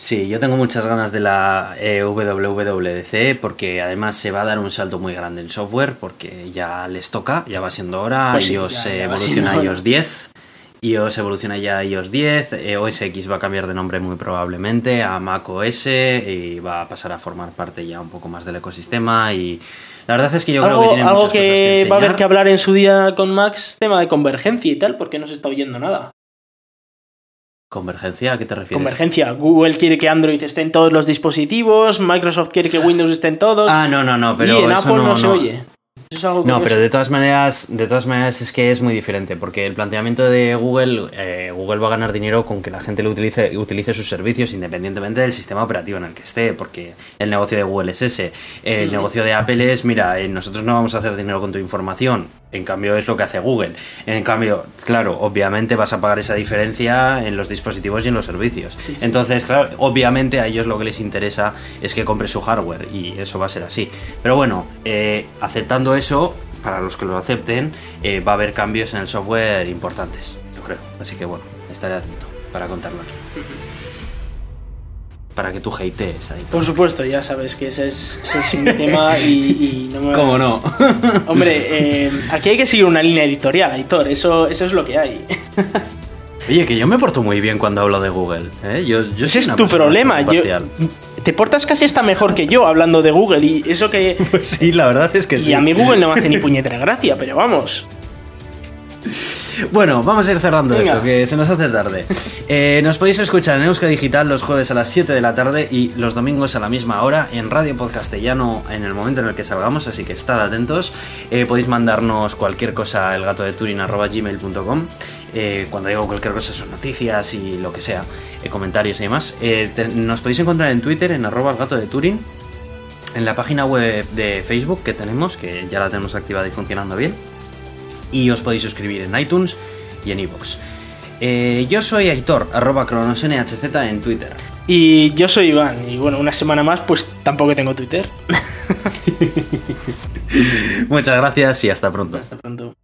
Sí, yo tengo muchas ganas de la eh, WWDC porque además se va a dar un salto muy grande en software porque ya les toca, ya va siendo hora, pues iOS evoluciona a iOS 10, iOS evoluciona ya a iOS 10, eh, OS X va a cambiar de nombre muy probablemente a Mac OS y va a pasar a formar parte ya un poco más del ecosistema y la verdad es que yo creo que tiene algo muchas que, cosas que va a haber que hablar en su día con Max, tema de convergencia y tal, porque no se está oyendo nada. ¿Convergencia? ¿A qué te refieres? Convergencia. Google quiere que Android esté en todos los dispositivos, Microsoft quiere que Windows esté en todos. Ah, no, no, no, pero. Y en Apple no, se oye no, pero de todas maneras, de todas maneras es que es muy diferente, porque el planteamiento de Google, eh, Google va a ganar dinero con que la gente lo utilice, utilice sus servicios independientemente del sistema operativo en el que esté, porque el negocio de Google es ese. El negocio de Apple es, mira, eh, nosotros no vamos a hacer dinero con tu información, en cambio es lo que hace Google. En cambio, claro, obviamente vas a pagar esa diferencia en los dispositivos y en los servicios. Entonces, claro, obviamente a ellos lo que les interesa es que compre su hardware y eso va a ser así. Pero bueno, eh, aceptando eso, para los que lo acepten, eh, va a haber cambios en el software importantes, yo creo. Así que bueno, estaré atento para contarlo aquí. Para que tú hatees ahí. Por supuesto, ya sabes que ese es, mi tema y, no me... ¿Cómo no? [LAUGHS] Hombre, eh, aquí hay que seguir una línea editorial, Aitor, eso, eso es lo que hay. [LAUGHS] Oye, que yo me porto muy bien cuando hablo de Google. ¿eh? Yo, Ese es tu problema. te portas casi hasta mejor que yo hablando de Google y eso que... [LAUGHS] Pues sí, la verdad es que sí. Y a mí Google no me hace ni puñetera gracia, pero vamos. Bueno, vamos a ir cerrando esto, que se nos hace tarde. [LAUGHS] Eh, nos podéis escuchar en Euska Digital los jueves a las 7 de la tarde y los domingos a la misma hora en Radio Podcastellano en el momento en el que salgamos, así que estad atentos. Eh, podéis mandarnos cualquier cosa al gato de gmail.com eh, cuando digo cualquier cosa son noticias y lo que sea, eh, comentarios y demás. Nos podéis encontrar en Twitter en arroba el gato de Turing, en la página web de Facebook que tenemos, que ya la tenemos activada y funcionando bien, y os podéis suscribir en iTunes y en iVoox. yo soy Aitor, arroba cronosnhz en Twitter. Y yo soy Iván, y bueno, una semana más pues tampoco tengo Twitter. [LAUGHS] Muchas gracias y hasta pronto. Hasta pronto.